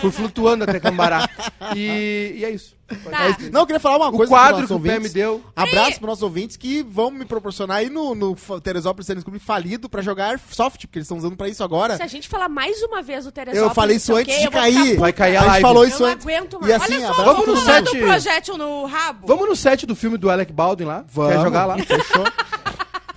Fui flutuando até Cambará. E, e é isso. Tá. É. Não, eu queria falar uma O coisa quadro pros que o Pé me deu. Abraço para nossos ouvintes que vão me proporcionar aí no, no Teresópolis Tênis Clube falido pra jogar soft, porque eles estão usando pra isso agora. Se a gente falar mais uma vez o Teresópolis... Eu falei isso o antes de eu cair. Vai cair a A gente live. falou Eu isso não antes. aguento E mais. assim, Olha só, abraço vamos no set. um projétil no rabo. Vamos no set do filme do Alec Baldwin lá? Vamos. Quer jogar lá? Fechou.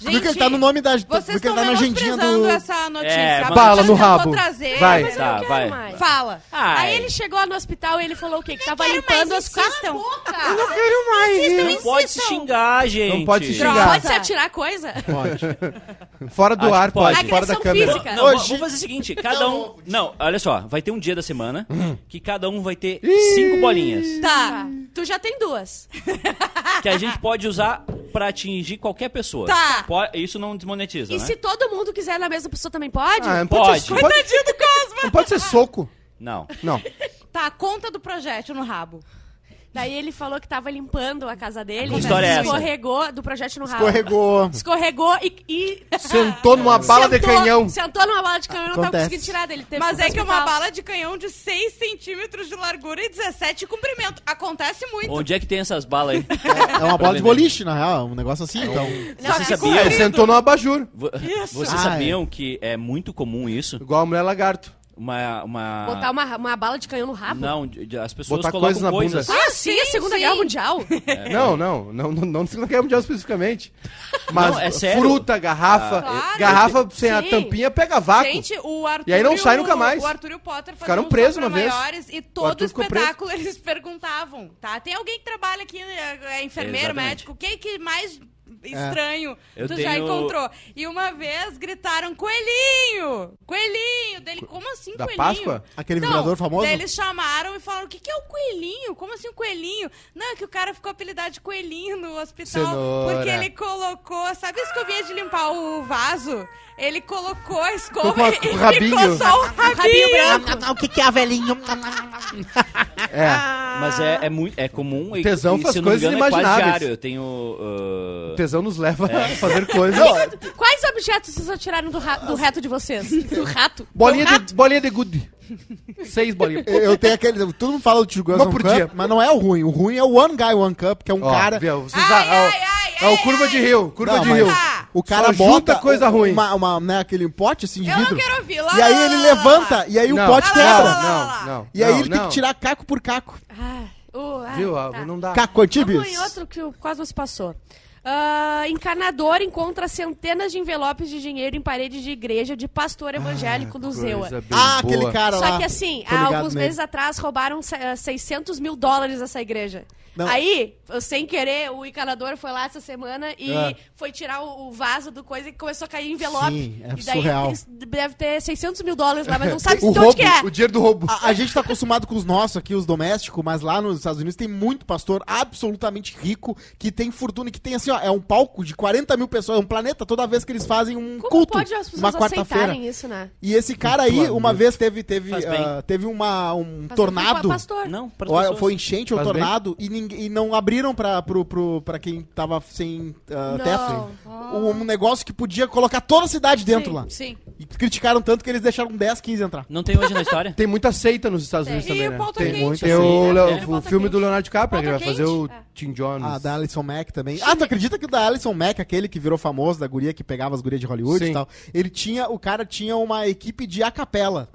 Gente, Viu que ele tá no nome da. Vocês Viu que ele estão tá na agendinha do. essa notícia. É, A bala no eu rabo. trazer, Vai. Mas eu Tá, não quero vai. mais. Fala. Ai. Aí ele chegou lá no hospital e ele falou o quê? Que tava limpando as costas. insistam. boca. não quero mais. Não pode se xingar, gente. Não pode se xingar. Pode se atirar coisa? Fora do Acho ar, pode. pode. Fora da câmera. física. Não, Hoje- vamos fazer o seguinte, cada um... Não, olha só, vai ter um dia da semana Hum. que cada um vai ter cinco bolinhas. Tá. Tu já tem duas. Que a gente pode usar pra atingir qualquer pessoa. Tá. Po- Isso não desmonetiza, E né? se todo mundo quiser na mesma pessoa também pode? Ah, não Pode. pode. ser- Não pode, Tadinho do Cosma. não pode ser soco. Não. Não. Tá, conta do projétil no rabo. Daí ele falou que tava limpando a casa dele. Que história é essa? Escorregou do projeto no rabo. Escorregou. Escorregou e. e Sentou numa bala de sentou- canhão. Sentou numa bala de canhão e não tava Acontece. conseguindo tirar dele. Teve Mas que ir é que é pro uma hospital. bala de canhão de 6 centímetros de largura e 17 de comprimento. Acontece muito. Onde é que tem essas balas aí? É uma bola de boliche, na real. Um negócio assim, então. Só Vocês que sabiam? Ele sentou no abajur. Vo- Vocês Ah, sabiam que é muito comum isso? Igual a mulher lagarto. Uma. uma... Botar uma, uma bala de canhão no rabo? Não, as pessoas Botar colocam coisas na coisas. bunda. Ah, sim, a Segunda sim. Guerra Mundial. Não, não, não, não, não se não quer mundial especificamente. Mas Não, é fruta, garrafa, Ah, claro. garrafa sem a Sim. tampinha pega vácuo. Gente, o Arthur E aí não o- sai nunca mais. O Arthur e o Potter Ficaram presos uma vez. maiores e O todo preso. espetáculo eles perguntavam, tá? Tem alguém que trabalha aqui, é, é enfermeiro, Exatamente. médico, o que que mais estranho Eu tu já tenho- encontrou? E uma vez gritaram, coelhinho! Coelhinho! Dele, como assim Da coelhinho? Páscoa? Aquele Não, vibrador famoso? Eles chamaram e falaram: o que, que é o coelhinho? Como assim o coelhinho? Não, é que o cara ficou apelidado de coelhinho no hospital. Cenoura. Porque ele colocou, sabe a escovinha de limpar o vaso? Ele colocou a escova Com a- e com o rabinho. ficou só o rabinho. branco. O que, que é, velhinho? É. Mas é, é muito é comum e, Tesão e, faz se eu não me coisas engano, é quase inimagináveis. diário. Eu tenho. O uh, tesão nos leva a fazer coisas. Quais objetos vocês atiraram do, ra- do reto de vocês? Do rato? Bolinha Do rato? de, bolinha de good. Seis bolinhas. Eu eu tenho aquele. Todo mundo fala do Uma One por Cup, dia. mas não é o ruim. O ruim é o One Guy One Cup, que é um Ó, cara. viu? Vocês- Ai, ah, é o- ai, ai, é o ai, curva ai. de rio. Curva Não, de mas rio. O cara Só bota coisa ruim. Uma, uma, né, aquele pote assim de Eu vidro. não quero ouvir. Lá, E aí lá, ele lá, levanta lá. e aí o pote lá, quebra. lá, lá, lá. Não, não. E aí não, ele tem não. que tirar caco por caco. Ah, uh, ah, Viu? Ah, tá. Não dá. Caco Vamos Antibius. em outro que o- quase não se passou. Ah, encanador encontra centenas de envelopes de dinheiro em paredes de igreja de pastor evangélico do Zewa. Ah, boa. aquele cara lá. Só que assim, há alguns nele. meses atrás roubaram se- eh, 600 mil dólares dessa igreja. Não. Aí, sem querer, o encanador foi lá essa semana e É. foi tirar o, o vaso do coisa e começou a cair envelope. Sim, é e daí surreal. deve ter 600 mil dólares lá, mas não sabe O de roubo, onde que é. o dinheiro do roubo. A, a gente tá acostumado com os nossos aqui, os domésticos, mas lá nos Estados Unidos tem muito pastor absolutamente rico que tem fortuna, e que tem assim, ó, é um palco de 40 mil pessoas, é um planeta toda vez que eles fazem um Como culto, pode as uma pessoas quarta-feira. aceitarem isso, né? E esse cara aí, uma vez teve teve Faz ah, teve uma um Pastor, tornado, Pastor. Não, para ou foi enchente ou Faz bem. tornado e, ninguém, e não abriram pra, pro, pro, pra quem tava sem Não. teto. Um, negócio que podia colocar toda a cidade dentro Sim, lá. Sim. E criticaram tanto que eles deixaram 10, 15 entrar. Não tem hoje na história? Tem muita seita nos Estados Unidos E também, o né? pauta Tem, quente, tem assim, o, é. o É, filme do Leonardo DiCaprio, que vai fazer o? Tim Jones. Ah, da Alison Mack também. Ah, tu acredita que o da Alison Mack, aquele que virou famoso, da guria que pegava as gurias de Hollywood Sim. e tal, ele tinha, o cara tinha uma equipe de acapela.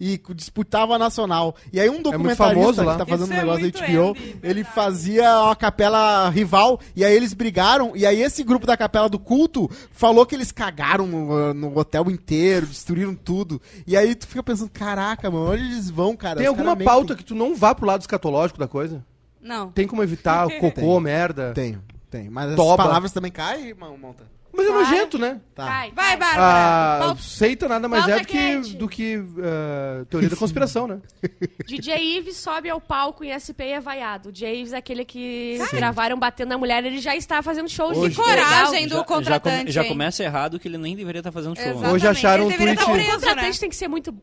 E disputava a nacional. E aí um documentarista famoso lá. que tá fazendo Isso um é negócio muito da HBO, Andy, ele fazia a capela rival, e aí eles brigaram, e aí esse grupo da capela do culto falou que eles cagaram no, no hotel inteiro, destruíram tudo. E aí tu fica pensando, caraca, mano, onde eles vão, cara? Tem Os alguma pauta que tu não vá pro lado escatológico da coisa? Não. Tem como evitar o cocô, Tem. merda? Tem, tem. Mas essas Toba. palavras também caem, Mon- Monta? Mas é nojento, né? Tá. Vai, Vai, vai. Bárbara. Ah, Pauta- seita nada mais pauta é do que, quente. do que ah, teoria da conspiração, né? DJ Ives sobe ao palco em SP e é vaiado. O DJ Ives é aquele que gravaram batendo na mulher, ele já está fazendo show Hoje- de Coragem do contratante. já, come- já hein? começa errado que ele nem deveria estar fazendo show. né? Hoje acharam Ele um deveria tweet- tá O preso, contratante né? tem que ser muito,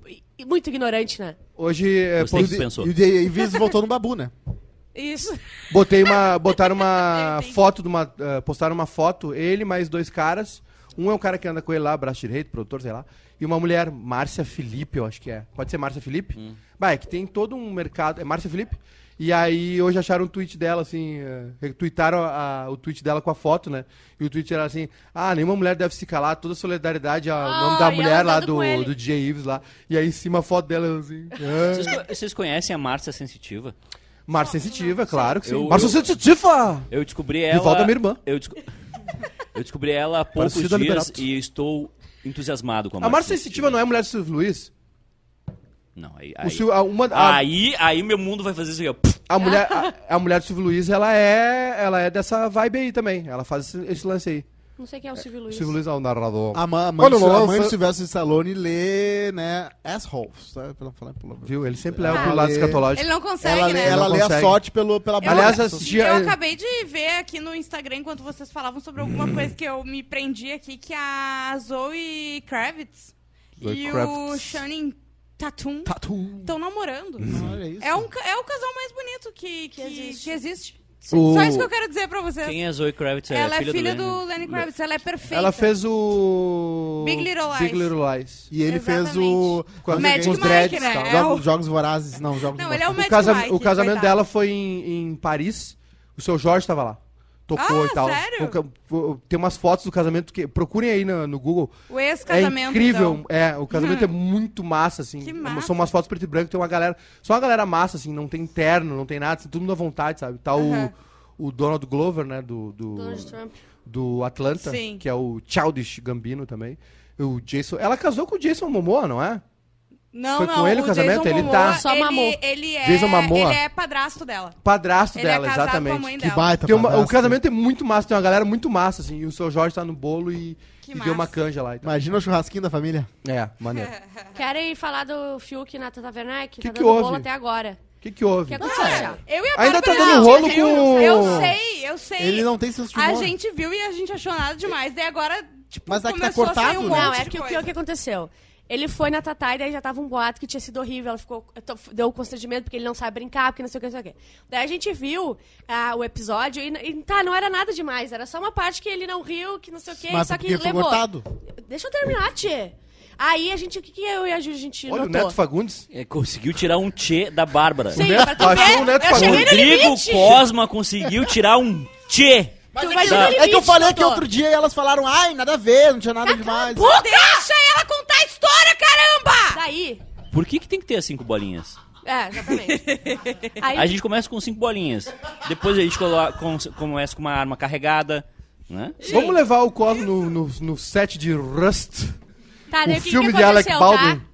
muito ignorante, né? Hoje é, Você que pô, pensou. E o Davis voltou no babu, né? Isso. botei uma, botaram uma foto de uma, ah, postaram uma foto, ele mais dois caras. Um é o cara que anda com ele lá, braço direito, produtor, sei lá. E uma mulher, Márcia Felipe, eu acho que é. Pode ser Márcia Felipe? Hum. Bah, é que tem todo um mercado. É Márcia Felipe? E aí hoje acharam um tweet dela, assim, eh, retweetaram a- o tweet dela com a foto, né? E o tweet era assim, ah, nenhuma mulher deve se calar, toda solidariedade ao Ah, nome da mulher lá do, do DJ Ives lá. E aí em cima a foto dela, assim, ah. Vocês, vocês conhecem a Márcia Sensitiva? Márcia Sensitiva, claro que sim. Eu- eu- Sensitiva! Eu descobri ela. Rival da minha irmã. Eu, desco- eu descobri ela há poucos Parecida dias Liberato. e estou entusiasmado com a A Márcia Sensitiva não é mulher do Silvio Luiz? Não, aí. O Aí, Sil- a, uma, a, aí, aí meu mundo vai fazer isso aqui, ó. Pff, a mulher, a, a mulher do Silvio Luiz, ela é, ela é dessa vibe aí também. Ela faz esse, esse lance aí. Não sei quem é o Silvio O Luiz. Silvio Luiz é o narrador. A, ma- a mãe, Olha, do, Sil- a mãe do Silvestre Stallone lê, né, assholes, tá? Viu? Ele sempre leva Ah, pro lado escatológico. Ele não consegue, Ela, né? ela lê a sorte pelo, pela Eu- Aliás, assistia. Eu acabei de ver aqui no Instagram, enquanto vocês falavam sobre alguma coisa que eu me prendi aqui, que a Zoe Kravitz Zoe e o Kravitz. Shannon Tatum Tatu. estão namorando. Olha isso. É, um, é o casal mais bonito que, que, existe. que existe. O- Só isso que eu quero dizer pra vocês. Quem é Zoe Kravitz? ela é filha, do, do, Lenny? Lenny Kravitz, ela é perfeita. Ela fez o. Big Little Lies. Big Little Lies. E ele fez o. Com as- Magic Mike, dreads né? É Jogos, o- jogos vorazes. Não, jogos Não, ele é o O, Magic casa- Mike, o casamento coitado. dela foi em, em Paris. O seu Jorge tava lá. Tocou Ah, e tal. sério? Tem umas fotos do casamento que. Procurem aí no, no Google. O É ex-casamento, incrível. então. É, o casamento é muito massa, assim. Que É- massa. São umas fotos preto e branco, tem uma galera. Só uma galera massa, assim, não tem terno, não tem nada, assim, todo mundo à vontade, sabe? Tá o, o Donald Glover, né? Do, do, Donald Trump. do Atlanta, Sim. que é o Childish Gambino também. O Jason. Ela casou com o Jason Momoa, não é? Não, Foi não, com ele o casamento? Jason Ele Momoa, tá- Só ele, mamou. Ele é, Jason Momoa. ele é padrasto dela. Padrasto Ele dela, é exatamente. com a mãe Que dela. baita Tem uma- o casamento é muito massa, tem uma galera muito massa, assim, e o seu Jorge tá no bolo e, Que e deu uma canja lá. e tal. Imagina o churrasquinho da família. É, maneiro. Querem falar do Fiuk na Tata Werneck? Que tá que dando houve? bolo até agora. O que que houve? O que aconteceu, Thiago? Eu e a Ainda tá dando a rolo viu. com- Eu sei, eu sei. Ele não tem senso de A humor. gente viu e a gente achou nada demais. Daí agora, tipo, Mas é que tá a cortado, um né? monte Não, é que que, o que aconteceu? Ele foi na Tatá e daí já tava um boato que tinha sido horrível. Ela ficou. Deu constrangimento porque ele não sabe brincar, porque não sei o que, não sei o que. Daí a gente viu ah, o episódio e, e tá, não era nada demais. Era só uma parte que ele não riu, que não sei o que. Mas só que foi levou. cortado. Deixa eu terminar, Tchê. Aí a gente. O que, que eu e a Ju a gente Olha, o notou? Neto Fagundes. É, conseguiu tirar um tchê da Bárbara. Sim, O Neto- pra tu achou ver, o Neto Fagundes. Rodrigo. Cosma conseguiu tirar um tchê. Tu é, vai que, no é que eu limite, falei que doutor. outro dia elas falaram, ai, nada a ver, não tinha nada demais. Deixa ela contar a história, caramba! Daí. Por que, que tem que ter as cinco bolinhas? É, exatamente. Aí, A gente começa com cinco bolinhas. Depois a gente começa com uma arma carregada. Né? Vamos levar o Cosmo no, no, no set de Rust. Tá, daí O que, filme que de Alec aconteceu, Baldwin. tá?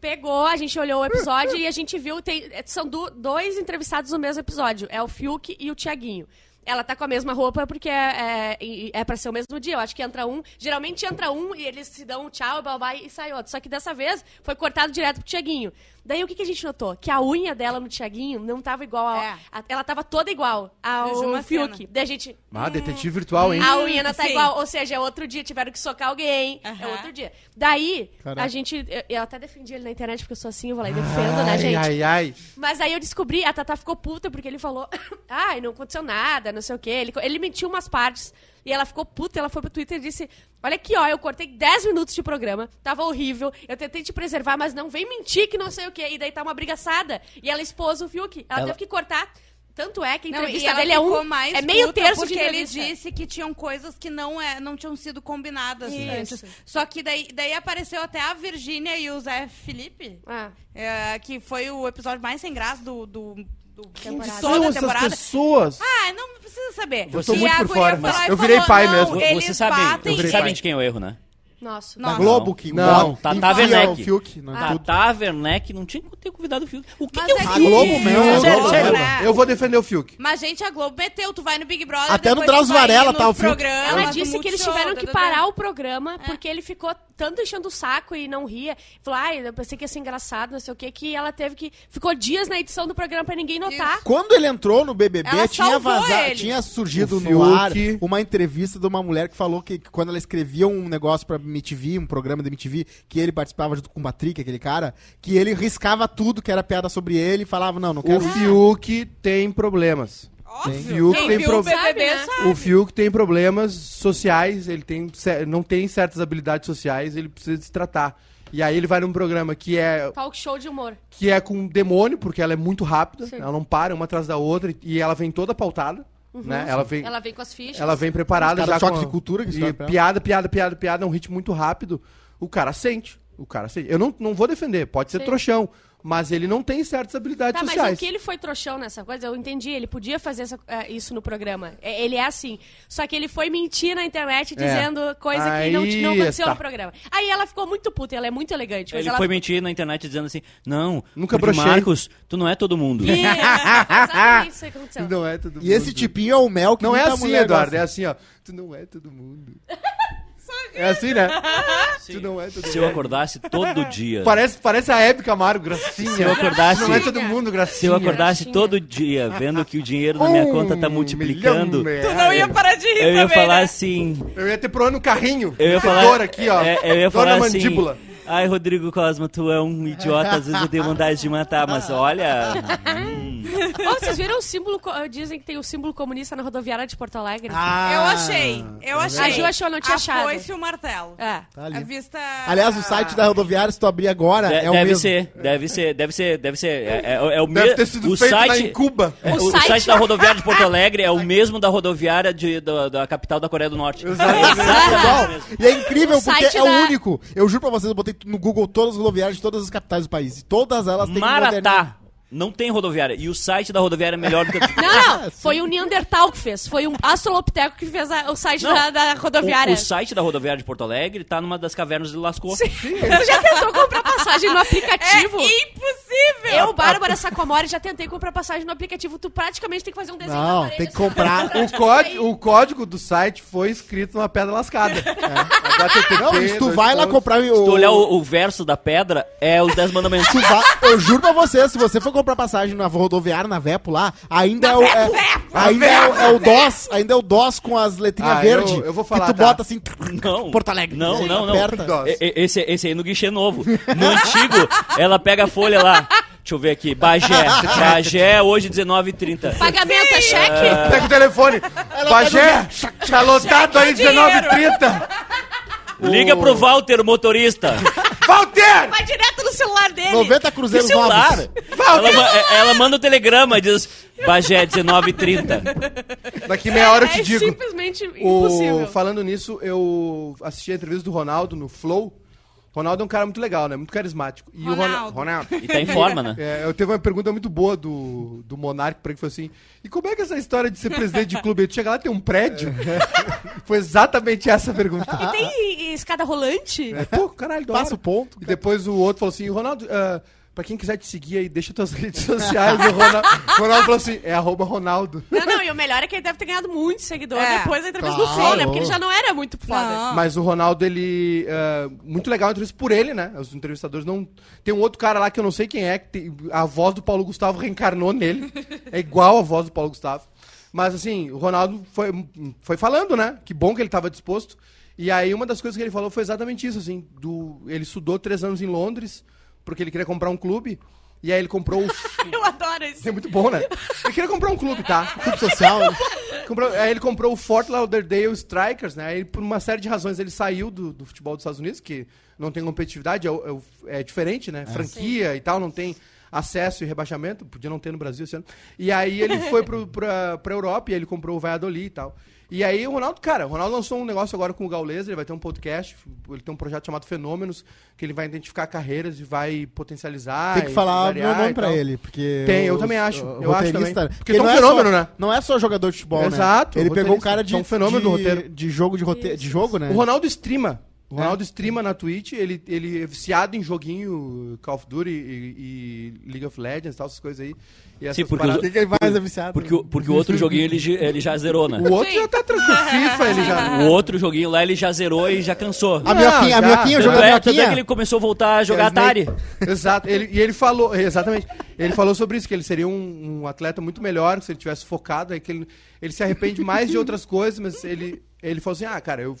Pegou, a gente olhou o episódio e a gente viu, tem, são du- dois entrevistados no mesmo episódio, é o Fiuk e o Tiaguinho. Ela tá com a mesma roupa porque é, é, é ser o mesmo dia. Eu acho que entra um. Geralmente entra um e eles se dão um tchau, blá, blá, e sai outro. Só que dessa vez foi cortado direto pro Tiaguinho. Daí o que, que a gente notou? Que a unha dela no Tiaguinho não tava igual ao, É. a- Ela tava toda igual ao Fiuk. cena. Daí a gente. Ah, detetive virtual, hein? A unha não tá Sim. igual, ou seja, é outro dia, tiveram que socar alguém, é Aham. outro dia. Daí, Caraca. a gente, eu, eu até defendi ele na internet porque eu sou assim, eu vou lá e defendo, né, Ai, gente? ai, ai. Mas aí eu descobri, a Tatá ficou puta porque ele falou, ai, não aconteceu nada, não sei o quê. Ele, ele mentiu umas partes e ela ficou puta, ela foi pro Twitter e disse, olha aqui, ó, eu cortei 10 minutos de programa, tava horrível, eu tentei te preservar, mas não vem mentir que não sei o quê. E daí tá uma brigaçada. E ela expôs o Fiuk, ela, Ela- teve que cortar. Tanto é que a Não, entrevista ela dele é um, mais é meio puta terço porque de ele disse que tinham coisas que não, é, não tinham sido combinadas Isso. antes. Só que daí, daí apareceu até a Virgínia e o Zé Felipe, Ah. é, que foi o episódio mais sem graça do, do, do Temporada. São toda a essas temporada. pessoas. Ah, não precisa saber. Eu tô muito por fora, foi mas eu virei falou, pai mesmo. Vo- Eles Você sabe, batem você virei sabe pai. de quem é o erro, né? Nossa. Nossa. Globo que Não, Tata Werneck. o Fiuk no Ah. Tata Werneck não tinha que ter convidado o Fiuk. O que, Mas que é o é Fiuk? que- Globo mesmo, Sério, sério, né? Eu vou defender o Fiuk. Mas, gente, a Globo meteu. Tu vai no Big Brother. Até no Drauzio Varela tá o Fiuk. programas, Ela disse que eles tiveram que parar o programa porque ele ficou tanto enchendo o saco e não ria. Falou, ai, eu pensei que ia ser engraçado, não sei o quê, que ela teve que. Ficou dias na edição do programa pra ninguém notar. Quando ele entrou no BBB, Ela tinha vazado, ele. tinha surgido no ar uma entrevista de uma mulher que falou que, que quando ela escrevia um negócio pra MTV, um programa da MTV, que ele participava junto com o Patrick, aquele cara, que ele riscava tudo que era piada sobre ele e falava, não, não O quero... Fiuk tem problemas. Óbvio. Fiuk Quem tem viu pro- o BBB Sabe, né? sabe. O Fiuk tem problemas sociais, ele tem, não tem certas habilidades sociais, ele precisa se tratar. E aí ele vai num programa que é, Talk show de humor. que é com um demônio, porque ela é muito rápida, Sim. ela não para uma atrás da outra e ela vem toda pautada, né? Ela vem, Ela vem com as fichas. ela vem preparada já com a- de cultura que e piada, piada, piada, piada, é um ritmo muito rápido. O cara sente, o cara sente. Eu não, não vou defender, pode ser Sim. trouxão, mas ele não tem certas habilidades Tá, mas sociais. o que ele foi trouxão nessa coisa, eu entendi, ele podia fazer essa- é, isso no programa. É, Ele é assim. Só que ele foi mentir na internet dizendo coisa que não, Aí não aconteceu está. no programa. Aí ela ficou muito puta, ela é muito elegante. Mas Ele ela foi mentir na internet dizendo assim, não, Nunca brochei. Marcos, tu não é todo mundo. Exatamente isso que aconteceu. Não é todo E esse tipinho é o Mel que Não é assim, Eduardo, gosta. é assim, ó. Tu não é todo mundo. É assim, né? Tu não é todo Se eu acordasse todo dia, Parece, parece a Hebe Camargo, gracinha. Se eu acordasse- Não é todo mundo, gracinha. se eu acordasse Graxinha. todo dia vendo que o dinheiro na minha Um conta tá multiplicando, milhão Tu não ia parar de rir eu ia também, falar né? assim, Eu ia ter pro ano um carrinho. Eu ia falar- aqui, ó. é, eu ia falar assim, mandíbula. Ai, Rodrigo Cosma, tu é um idiota, às vezes eu tenho vontade de matar, mas olha. hum, Ô, vocês viram o símbolo, co- dizem que tem o símbolo comunista na rodoviária de Porto Alegre? Ah, Eu achei, eu achei. A Ju achou, não tinha a achado. foice e o martelo. É. Tá ali. A vista... Aliás, o site da rodoviária, se tu abrir agora, de- é o deve mesmo. ser, deve ser, deve ser, deve ser. É, é- é o Deve mesmo. ter sido o feito lá site, em Cuba. é, O o, site- site da rodoviária de Porto Alegre é o mesmo da rodoviária de, da, da capital da Coreia do Norte. Igual. E é incrível O porque é o da- único. Eu juro pra vocês, eu botei no Google todas as rodoviárias de todas as capitais do país. E todas elas têm Maratá. Não tem rodoviária. E o site da rodoviária é melhor do que. Não, não, foi o Neandertal que fez. Foi um astrolopiteco que fez a- o site Não, da, da rodoviária. O, o site da rodoviária de Porto Alegre tá numa das cavernas de Lascaux. Sim. Tu já tentou comprar passagem no aplicativo? É impossível! Eu, Bárbara Sacomori, já tentei comprar passagem no aplicativo. Tu praticamente tem que fazer um desenho Não, parede, tem que assim, comprar. pra- O, código, o código do site foi escrito numa pedra lascada. É. HTTP, Não, se tu vai lá comprar Se tu olhar o, o verso da pedra, é os 10 mandamentos. Tu vai- eu juro pra você, se você for comprar passagem na rodoviária, na Vepo lá, ainda é o. é- ainda é, o- é o DOS, ainda é o DOS com as letrinhas Ah, verdes. eu- eu vou falar, Que tu tá. bota assim. Não. Porto Alegre. Não, não, não. e- Esse, esse aí no guichê novo. No antigo, ela pega a folha lá. Deixa eu ver aqui. Bagé. Bagé, hoje 19h30. Pagamento é cheque? Pega o telefone. Bagé, tá lotado aí dinheiro. 19h30. Liga pro Walter, o motorista. Walter! Vai direto no celular dele. 90 Que cruzeiros celular. novos. Ela, é- ela manda o telegrama e diz Bagé, 19h30. Daqui meia hora eu é te digo. simplesmente O, impossível. falando nisso, eu assisti a entrevista do Ronaldo no Flow. Ronaldo é um cara muito legal, né? Muito carismático. E o Ronaldo. Ronaldo. Ronaldo. E tá em forma, né? É, eu teve uma pergunta muito boa do, do Monark pra ele que foi assim: e como é que é essa história de ser presidente de clube? Ele chega lá e tem um prédio? foi exatamente essa a pergunta. E tem escada rolante? É, Pô, caralho, Passa o ponto. E depois o outro falou assim: Ronaldo, ah, pra quem quiser te seguir aí, deixa tuas redes sociais. o Ronaldo, Ronaldo falou assim: é arroba Ronaldo. Não, não, e o melhor é que ele deve ter ganhado muito seguidor É. depois da entrevista Claro. do Flow, né? Porque ele já não era muito foda. Não. Mas o Ronaldo, ele. ah, muito legal a entrevista por ele, né? Os entrevistadores não. Tem um outro cara lá que eu não sei quem é, que tem- a voz do Paulo Gustavo reencarnou nele. é igual a voz do Paulo Gustavo. Mas assim, o Ronaldo foi, foi falando, né? Que bom que ele estava disposto. E aí uma das coisas que ele falou foi exatamente isso, assim. Do, ele estudou três anos em Londres, porque ele queria comprar um clube. E aí ele comprou o. Eu adoro isso. É muito bom, né? Ele queria comprar um clube, tá? Clube social. né? Comprou- aí ele comprou o Fort Lauderdale Strikers, né? Aí, por uma série de razões, ele saiu do, do futebol dos Estados Unidos, que não tem competitividade, é, é é diferente, né? Franquia e tal, não tem acesso e rebaixamento, podia não ter no Brasil esse ano. E aí ele foi pro, pra, pra Europa e aí ele comprou o Valladolid e tal. E aí o Ronaldo, cara, o Ronaldo lançou um negócio agora com o Gaules, ele vai ter um podcast, ele tem um projeto chamado Fenômenos, que ele vai identificar carreiras e vai potencializar. Tem que e falar meu nome pra ele, porque... Tem, eu os- também acho, eu acho roteirista- também. Porque ele tá um não é fenômeno, só- né? Não é só jogador de futebol, Exato, né? Ele pegou um cara de... É um fenômeno de, do roteiro. De jogo de, rote... de jogo, né? O Ronaldo streama. O Ronaldo streama na Twitch, ele, ele é viciado em joguinho Call of Duty e, e League of Legends, tal, essas coisas aí. E Sim, porque paradas. O que, que ele mais é viciado? Porque, o- porque o outro joguinho ele, já- ele já zerou, né? O outro Sim. já tá tranquilo, FIFA, ele já... O outro joguinho lá ele já zerou e já cansou. A minhoquinha, a minhoquinha, Tanto é, tanto é minhoquinha. que ele começou a voltar a jogar É. Atari. Exato, ele, e ele falou, exatamente, ele falou sobre isso, que ele seria um, um atleta muito melhor se ele tivesse focado, aí que ele, ele se arrepende mais de outras coisas, mas ele, ele falou assim, ah, cara, eu,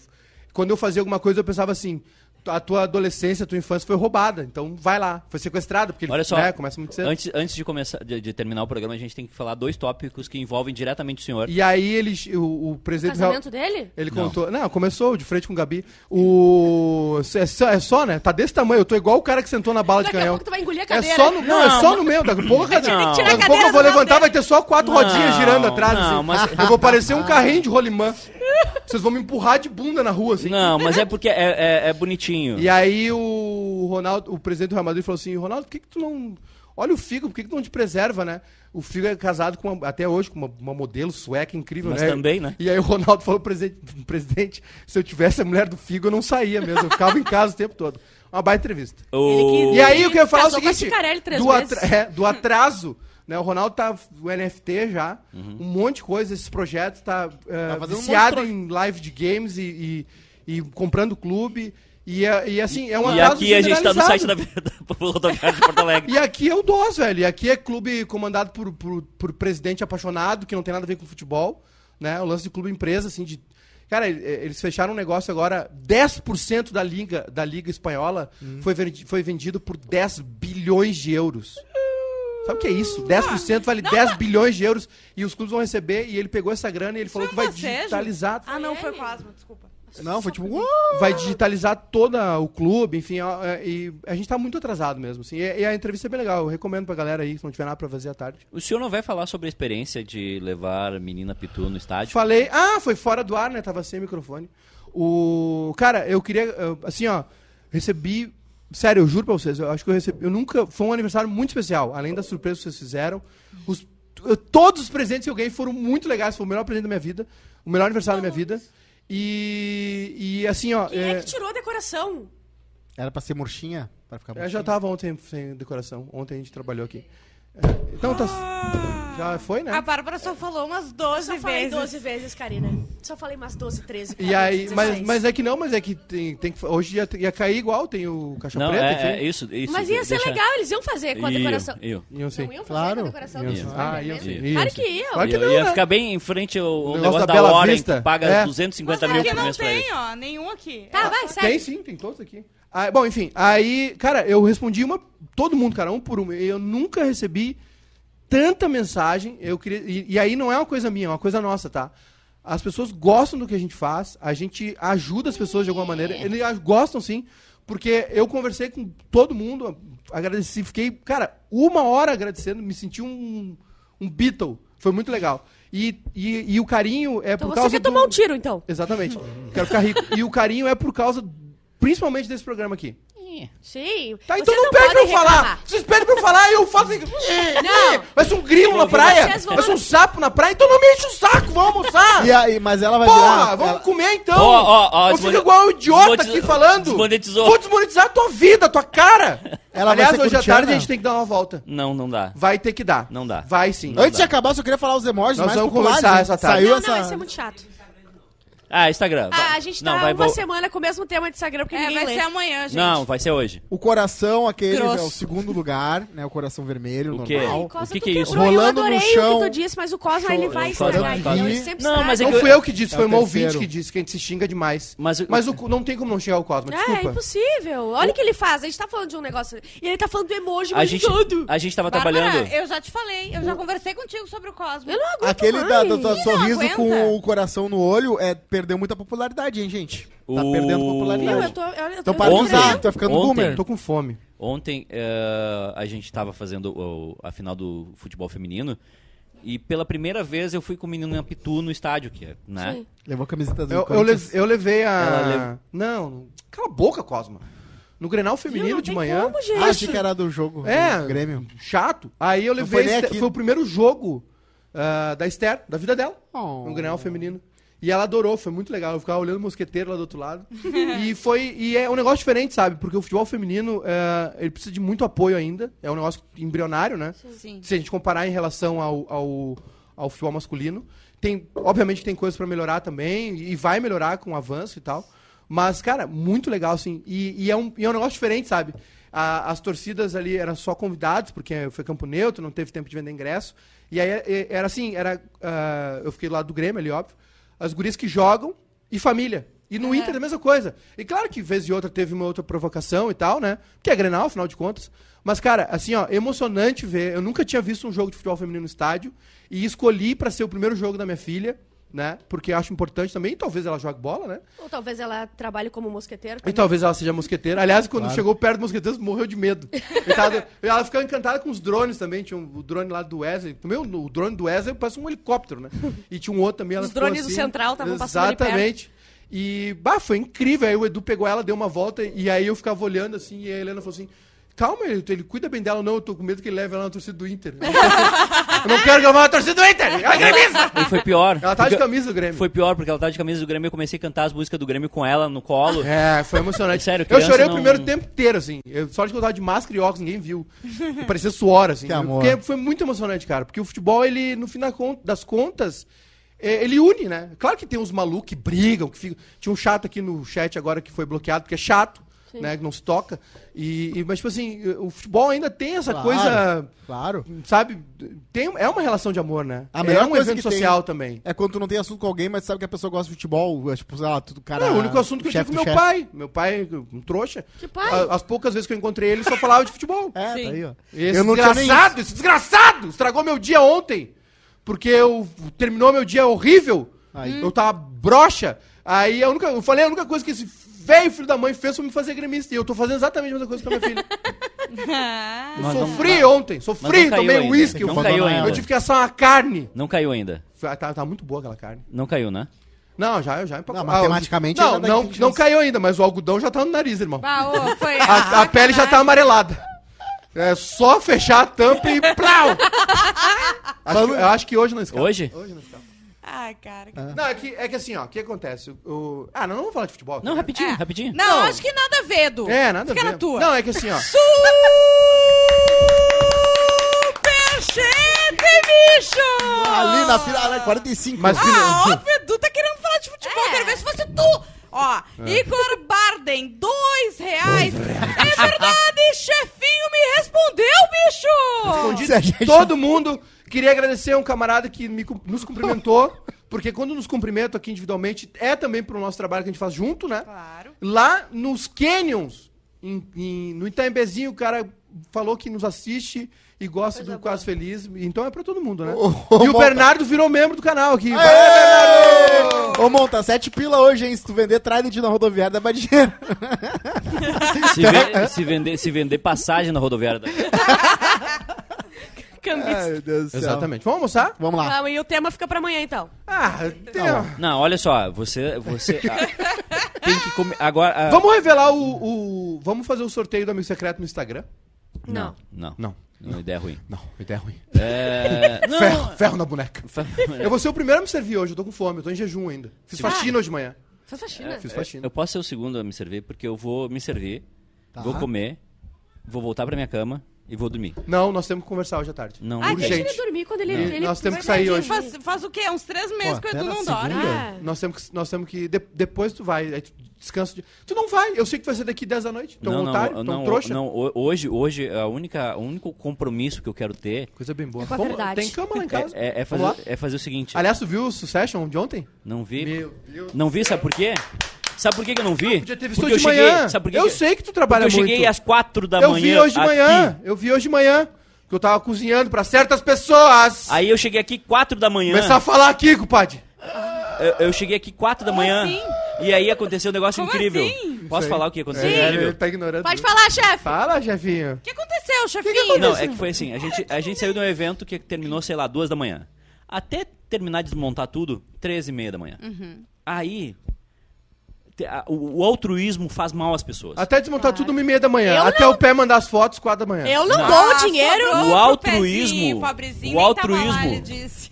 quando eu fazia alguma coisa eu pensava assim, a tua adolescência, a tua infância foi roubada, então vai lá, foi sequestrado, porque ele Olha só, né, começa muito cedo. Antes, antes de, começar, de, de terminar o programa, a gente tem que falar dois tópicos que envolvem diretamente o senhor. E aí ele, o, o presidente Real- Casamento dele? Ele Não. contou. Não, começou de frente com o Gabi. O. É só, é só, né? Tá desse tamanho. Eu tô igual o cara que sentou na bala Daqui de a canhão. pouco tu vai engolir a É cadeira. só no, não, é Não, só no meio. Daqui a pouco, daqui a a pouco cadeira eu vou levantar, lado vai ter só quatro Não, rodinhas girando atrás. não, assim. mas- Eu vou parecer um carrinho de rolimã. Vocês vão me empurrar de bunda na rua, assim. Não, mas é porque é, é- é bonitinho. E aí o Ronaldo, o presidente do Real Madrid falou assim, Ronaldo, por que, que tu não. Olha o Figo, por que, que tu não te preserva, né? O Figo é casado com uma- até hoje com uma, uma modelo sueca incrível, Mas né? também, né? E aí o Ronaldo falou presidente, presidente, se eu tivesse a mulher do Figo, eu não saía mesmo. Eu ficava em casa o tempo todo. Uma baita entrevista. O... E aí o que eu ia falar é o Casou com a seguinte, do, vezes. atra- é, do atraso, né? O Ronaldo tá o NFT já, Uhum. um monte de coisa, esses projetos, tá, é, Tá um viciado de em live de games e, e, e comprando clube. E, é- e assim, é um E aqui a gente tá no site da, da rodoviária de Porto Alegre. E aqui é o DOS, velho. E aqui é clube comandado por, por, por presidente apaixonado, que não tem nada a ver com futebol, né? O lance de clube empresa, assim, de. Cara, e- eles fecharam um negócio agora, 10% da liga, da liga espanhola foi, vendi- foi vendido por 10 bilhões de euros. Sabe o que é isso? 10% vale 10 bilhões de euros e os clubes vão receber e ele pegou essa grana e ele falou que Foi vai você, digitalizar Ah, não, Foi? Cosmo, desculpa. Não, foi tipo. "Uh!" vai digitalizar todo o clube, enfim, ó, é, e a gente tá muito atrasado mesmo, assim, e, e a entrevista é bem legal, eu recomendo pra galera aí, se não tiver nada pra fazer à tarde. O senhor não vai falar sobre a experiência de levar a menina Pitu no estádio? Falei, ah, foi fora do ar, né, tava sem microfone. O, cara, eu queria, assim, ó, recebi, sério, eu juro pra vocês, eu acho que eu recebi, eu nunca, foi um aniversário muito especial, além das surpresas que vocês fizeram, os, eu- todos os presentes que eu ganhei foram muito legais, foi o melhor presente da minha vida, o melhor aniversário da minha vida, e, e assim, ó... Quem é- é que tirou a decoração? Era pra ser murchinha? Pra ficar Eu já murchinha? tava ontem sem decoração. Ontem a gente trabalhou aqui. É, Então tá. Já foi, né? A Bárbara só falou umas 12 Só falei vezes. 12 vezes, Karina. Só falei umas 12, 13. E aí, 14, mas, 16. mas é que não, mas é que tem, tem que. Hoje ia, ia cair igual, tem o Caixa Não, Preta, é, enfim. é isso, isso. Mas ia ser deixa- legal, eles iam fazer com a decoração. Iam sim. Não iam fazer Claro. com a decoração Iam Ah, iam sim. Claro que iam. Claro que Ia, não, ia né? ficar bem em frente ao, ao negócio negócio da da, Bela hora, que paga É. 250 Mas mil aqui por não mês pra tem, eles. ó, nenhum aqui. Tá, vai, Tem segue. sim, tem todos aqui. Ah, bom, enfim, aí, cara, eu respondi uma. Todo mundo, cara, um por um. Eu nunca recebi tanta mensagem. Eu queria, e, e aí não é uma coisa minha, é uma coisa nossa, tá? As pessoas gostam do que a gente faz, a gente ajuda as pessoas de alguma maneira. Eles gostam sim, porque eu conversei com todo mundo, agradeci, fiquei, cara, uma hora agradecendo, me senti um, um Beatle. Foi muito legal. E, e, e o carinho é Então por você causa quer do... tomar um tiro, então. Exatamente. Quero ficar rico. E o carinho é por causa, principalmente desse programa aqui. Sim. Tá, então Vocês não pede pra eu falar. Vocês pedem pra eu falar e eu faço assim. Não. Vai ser um grilo na praia. Ser um sapo na praia. Então não me enche o saco. Vamos almoçar. E aí, mas ela vai Porra, virar. vamos ela- comer então. Ó, ó, ó, eu fico igual um idiota aqui falando. desmonetizou. Vou desmonetizar a tua vida, a tua cara. Ela vai Aliás, ser hoje à tarde a gente tem que dar uma volta. Não, não dá. Vai ter que dar. Não dá. Vai sim. Não Antes de dá. acabar, eu só queria falar os emojis Nós mais vamos populares. conversar essa tarde. Saiu Não, essa... não, vai ser muito chato. Ah, Instagram. Ah, a gente não, tá vai, uma vou- semana com o mesmo tema de Instagram, porque É, ninguém vai lê. ser amanhã, gente. Não, vai ser hoje. O coração, aquele Grosso. é o segundo lugar, né? O coração vermelho, O quê? normal. Ai, Cosma, O que que é isso? Rolando eu no adorei chão. o que tu disse, mas o Cosma, ele vai estragar. Então, Não, mas é Não que eu- fui eu que disse, É foi o uma ouvinte que disse que a gente se xinga demais. Mas, o- Mas o, não tem como não xingar o Cosmo, É, desculpa. impossível. Olha o que ele faz. A gente tá falando de um negócio. E ele tá falando do emoji a gente, todo. a gente tava Bárbara, trabalhando. eu já te falei, eu já conversei contigo sobre o Cosmo. Eu não aguento Aquele da, sorriso com o coração no olho é, perdeu muita popularidade, hein, gente? Tá O- perdendo popularidade. Eu tô, eu, eu Então tô para de Ontem- usar, tu vai ficando ontem- boomer. Tô com fome. Ontem eh, a gente tava fazendo o- a final do futebol feminino. E pela primeira vez eu fui com o menino em Pitu no estádio, que é, né? Sim. Levou a camiseta do Eu, eu, Corinthians. le- eu levei a. Ela Não, cala a boca, Cosma. No Grenal feminino não de tem manhã. como, gente. Ah, achei que era do jogo É, do Grêmio. chato. Aí eu Não levei. foi nem aqui. Foi o primeiro jogo ah, da Esther, da vida dela, Oh. no Grenal feminino. E ela adorou, foi muito legal. Eu ficava olhando o mosqueteiro lá do outro lado. e foi. E é um negócio diferente, sabe? Porque o futebol feminino eh, ele precisa de muito apoio ainda. É um negócio embrionário, né? Sim. Se a gente comparar em relação ao, ao, ao futebol masculino. Tem, obviamente tem coisas pra melhorar também, e vai melhorar com o avanço e tal. Mas, cara, muito legal, assim. E, e é, um, e é um negócio diferente, sabe? A- as torcidas ali eram só convidados, porque foi campo neutro, não teve tempo de vender ingresso. E aí é- era assim, era. ah, eu fiquei lá do Grêmio ali, óbvio. As gurias que jogam e família. E no Inter é a mesma coisa. E claro que vez e outra teve uma outra provocação e tal, né? Que é Grenal, afinal de contas. Mas, cara, assim, ó, emocionante ver. Eu nunca tinha visto um jogo de futebol feminino no estádio. E escolhi pra ser o primeiro jogo da minha filha, né? Porque acho importante também. E talvez ela jogue bola, né? Ou talvez ela trabalhe como mosqueteiro. E talvez ela seja mosqueteira. Aliás, quando chegou perto dos mosqueteiros, morreu de medo. E tava- ela ficou encantada com os drones também. Tinha um, o drone lá do Wesley. Meu, o drone do Wesley parece um helicóptero, né? E tinha um outro também. Ela Os drones do assim. Central estavam passando ali Exatamente. E, bah, foi incrível. Aí o Edu pegou ela, deu uma volta. E aí eu ficava olhando assim. E a Helena falou assim: Calma, ele, ele cuida bem dela. Não, eu tô com medo que ele leve ela na torcida do Inter. eu não quero que ela vá na torcida do Inter. Ela é gremista. E foi pior. Ela tá de camisa do Grêmio. Foi pior, porque ela tava de camisa do Grêmio e eu comecei a cantar as músicas do Grêmio com ela no colo. É, foi emocionante. Sério, eu chorei não- o primeiro tempo inteiro, assim. Eu, sorte que eu tava de máscara e óculos, ninguém viu. Parecia suor, assim. Que amor. Porque foi muito emocionante, cara. Porque o futebol, ele, no fim das contas, é, ele une, né? Claro que tem uns malucos que brigam, que ficam. Tinha um chato aqui no chat agora que foi bloqueado, porque é chato. Né? Que não se toca. E, e- mas, tipo assim, o futebol ainda tem essa Claro. coisa, Claro. sabe? Tem, é uma relação de amor, né? A melhor é um coisa evento que tem social também. É quando tu não tem assunto com alguém, mas sabe que a pessoa gosta de futebol. é Tipo, sei lá, tudo cara. Não, é o único assunto que eu tive com meu chefe. pai. Meu pai, um trouxa. Que pai? A- As poucas vezes que eu encontrei ele, só falava de futebol. É, Sim. tá aí, ó. Esse eu não tinha nem desgraçado, esse desgraçado, estragou meu dia ontem. Porque eu terminou meu dia horrível. Aí. Eu tava broxa. Aí a única, eu falei a única coisa que esse velho filho da mãe fez foi me fazer gremista. E eu tô fazendo exatamente a mesma coisa com a minha filha. Eu Mas não- sofri ontem, sofri, caiu tomei ainda. uísque. Não eu- caiu Eu ainda. tive que assar uma carne. Não caiu ainda. Foi- Tá, tá muito boa aquela carne. Não caiu, né? Não, já, eu já empacou. Não, matematicamente Ah, Não, ainda não, não caiu ainda, mas o algodão já tá no nariz, irmão. bah, ô, foi A, a pele já tá amarelada. É só fechar a tampa e plau! Acho que- eu acho que hoje não escapa. Hoje? Hoje não escapa. Ah, cara. Que... Ah. Não, é que, é que assim, ó, o que acontece? O, Ah, não, não vamos falar de futebol. Não, rapidinho, É. rapidinho. Não, Não. acho que nada a ver, É, nada Fica a ver. na tua. Não, é que assim, ó. Superchete, bicho! Ali na final, né? 45. Mas, Ah, óbvio, Edu tá querendo falar de futebol. É. Quero ver se fosse tu. Ó, é. Igor Barden, é verdade, chefinho me respondeu, bicho! Respondi, todo mundo. Queria agradecer a um camarada que me, nos cumprimentou. Porque quando nos cumprimento aqui individualmente, é também pro nosso trabalho que a gente faz junto, né? Claro. Lá nos Canyons, em, em, no Itaembezinho, o cara falou que nos assiste e gosta do Quase Feliz. Então é pra todo mundo, né? Ô, ô, e o Mota. Bernardo virou membro do canal aqui. Vai, Aê! Bernardo! Ô, Monta, sete pila hoje, hein? Se tu vender Trident na rodoviária, dá mais dinheiro. Se, ve- se vender, se vender passagem na rodoviária. da- Cambista. Ai, meu Deus do céu. Exatamente. Vamos almoçar? Vamos lá. Ah, e o tema fica pra amanhã, então. Ah, tem... Não, olha só, você. você ah, tem que comer. Agora. ah, Vamos revelar o, o- Vamos fazer o sorteio do Amigo Secreto no Instagram? Não, não. Não. Não, ideia ruim. Não, ideia ruim. É. Não. Ferro, ferro na boneca. Eu vou ser o primeiro a me servir hoje, eu tô com fome, eu tô em jejum ainda. Fiz faxina hoje de manhã. Faz faxina. Fiz faxina. Eu posso ser o segundo a me servir, porque eu vou me servir, Tá. vou comer, vou voltar pra minha cama e vou dormir. Não, nós temos que conversar hoje à tarde. Não, Ah, deixa urgente. ele dormir quando ele... É. ele Nós temos que sair hoje. Faz, faz o quê? Uns três meses Pô, que o Edu não dorme. Ah. Nós temos que, nós temos que de- depois tu vai, aí tu descansa de... Tu não vai, eu sei que tu vai ser daqui 10 da noite. Tu é um não, não, otário, tu é um não, trouxa. não, ho- hoje, hoje a única, o único compromisso que eu quero ter Coisa bem boa. É Vamos- verdade. Tem cama lá em casa. é, é- é lá? fazer, é fazer o seguinte. Aliás, tu viu o Succession de ontem? Não vi. Meu Deus. Não vi, sabe por quê? Sabe por que, que eu não vi? Podia ter visto Porque hoje eu de cheguei, manhã. Sabe por que eu que- sei que tu trabalha Porque eu cheguei muito. às quatro da eu manhã. vi hoje de aqui. manhã. Eu vi hoje de manhã. Que eu tava cozinhando pra certas pessoas. Aí eu cheguei aqui quatro da manhã. Começar a falar aqui, compadre. Eu, eu cheguei aqui quatro da manhã. assim? E aí aconteceu um negócio Como incrível. assim? Posso falar o que aconteceu? É, ele tá ignorando. Pode falar, chefe. Fala, chefinho. O que aconteceu, chefinho? Não, é que foi assim, a gente, a gente saiu de um evento que terminou, sei lá, duas da manhã. Até terminar de desmontar tudo, treze e meia da manhã. Aí, te- a- o, o altruísmo faz mal às pessoas. Até desmontar tudo uma e meia da manhã. Eu Até não- o pé mandar as fotos, quatro da manhã. Eu não Ah, dou dinheiro. sobrou O altruísmo, pezinho, o lá, altruísmo,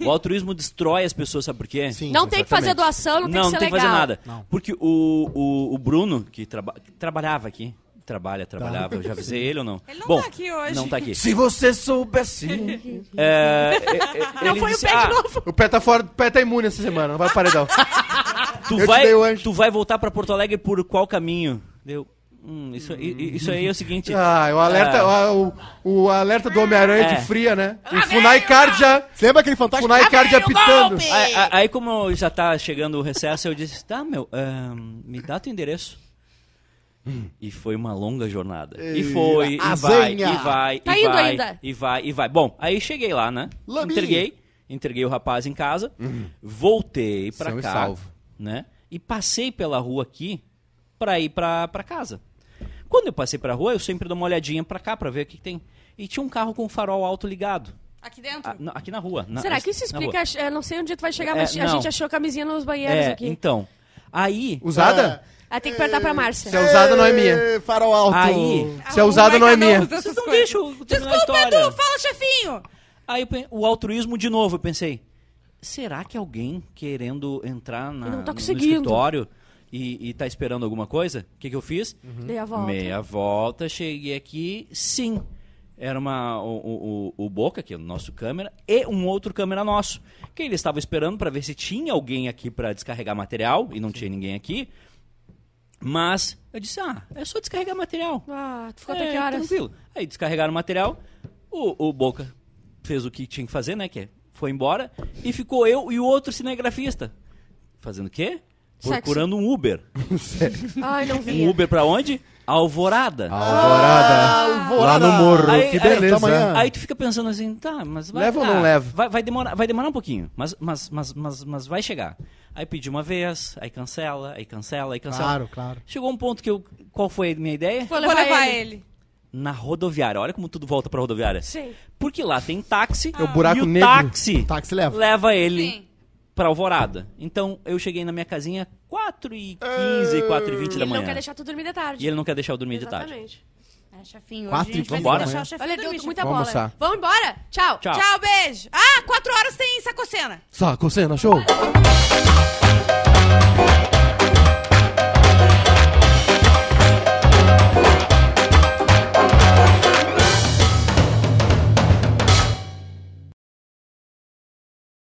o altruísmo destrói as pessoas, sabe por quê? Sim, Não tem que fazer exatamente. doação, não tem que ser não tem legal. fazer nada. Não. Porque o, o, o Bruno, que, traba- que trabalhava aqui, trabalha, trabalhava, eu já avisei ele ou não? Ele não Bom, tá aqui hoje. Não tá aqui. Se você soubesse. É, é, é, Não foi o disse, pé "Ah, de novo. o pé tá fora, o pé tá imune essa semana, não vai paredão. Tu Eu te vai, dei o anjo. tu vai voltar pra Porto Alegre por qual caminho? Deu. Hum, isso, i- isso aí é o seguinte. Ah, o alerta, Ah, o, o alerta do Homem-Aranha É. de fria, né? O Funai Card já. Você lembra aquele fantástico? Funai Card apitando. Aí, aí- como já tá chegando o recesso, eu disse, tá, meu, me dá teu endereço. E foi uma longa jornada. E foi, e vai, e vai, Tá e indo vai, ainda. e vai, e vai. Bom, aí cheguei lá, né? Lami. Entreguei, entreguei o rapaz em casa, voltei pra São e cá, salvo. Né? E passei pela rua aqui pra ir pra, pra casa. Quando eu passei pra rua, eu sempre dou uma olhadinha pra cá pra ver o que, que tem. E tinha um carro com farol alto ligado. Aqui dentro? Ah, não, aqui na rua. na- Será que isso na explica? Eu não sei onde tu vai chegar, É, mas a não. gente achou camisinha nos banheiros É, aqui. então. Aí. Usada? Aí tem que perguntar pra Márcia. Se é usada, não é minha. Farol alto. Aí. Se é usada, não é minha. Vocês não deixam a Desculpa. Edu, fala, chefinho. Aí o altruísmo de novo, eu pensei, será que alguém querendo entrar na, tá no conseguindo. escritório e, e tá esperando alguma coisa? O que, que eu fiz? Dei a volta. Meia volta, cheguei aqui, sim. Era uma, o, o, o Boca, que é o nosso câmera, e um outro câmera nosso. Que ele estava esperando para ver se tinha alguém aqui para descarregar material, e não tinha ninguém aqui. Mas eu disse, ah, é só descarregar material. Ah, tu ficou É, até que horas? Tranquilo. Aí descarregaram o material, o, o Boca fez o que tinha que fazer, né? Que é, foi embora, e ficou eu e o outro cinegrafista. Fazendo o quê? Sexo. Procurando um Uber. Ai, não Um vi. Uber pra onde? Alvorada. Alvorada. Lá no morro. Aí- que aí- beleza. tamanho- Aí tu fica pensando assim, tá, mas vai. Leva ou ah, não leva? Vai, vai demorar, vai demorar um pouquinho, mas, mas, mas, mas, mas vai chegar. Aí pedi uma vez, aí cancela, aí cancela, aí cancela. Claro, claro. Chegou um ponto que eu. Qual foi a minha ideia? Vou Vou levar, levar ele. ele. Na rodoviária. Olha como tudo volta pra rodoviária. Sim. Porque lá tem táxi. É o buraco e o negro. táxi Táxi leva. leva ele Sim. pra Alvorada. Então eu cheguei na minha casinha 4 e 15, 4 e 20 da Ele não manhã. quer deixar tu dormir de tarde. E ele não quer deixar eu dormir de tarde. Exatamente. É, chefinho, hoje Quatro a gente e vai vambora. deixar o chefinho Olha, deu dormir, muita Vamos bola. almoçar. Vamos embora? Tchau. Tchau. Tchau, beijo. Ah, quatro horas tem sacocena. Saco, cena, show.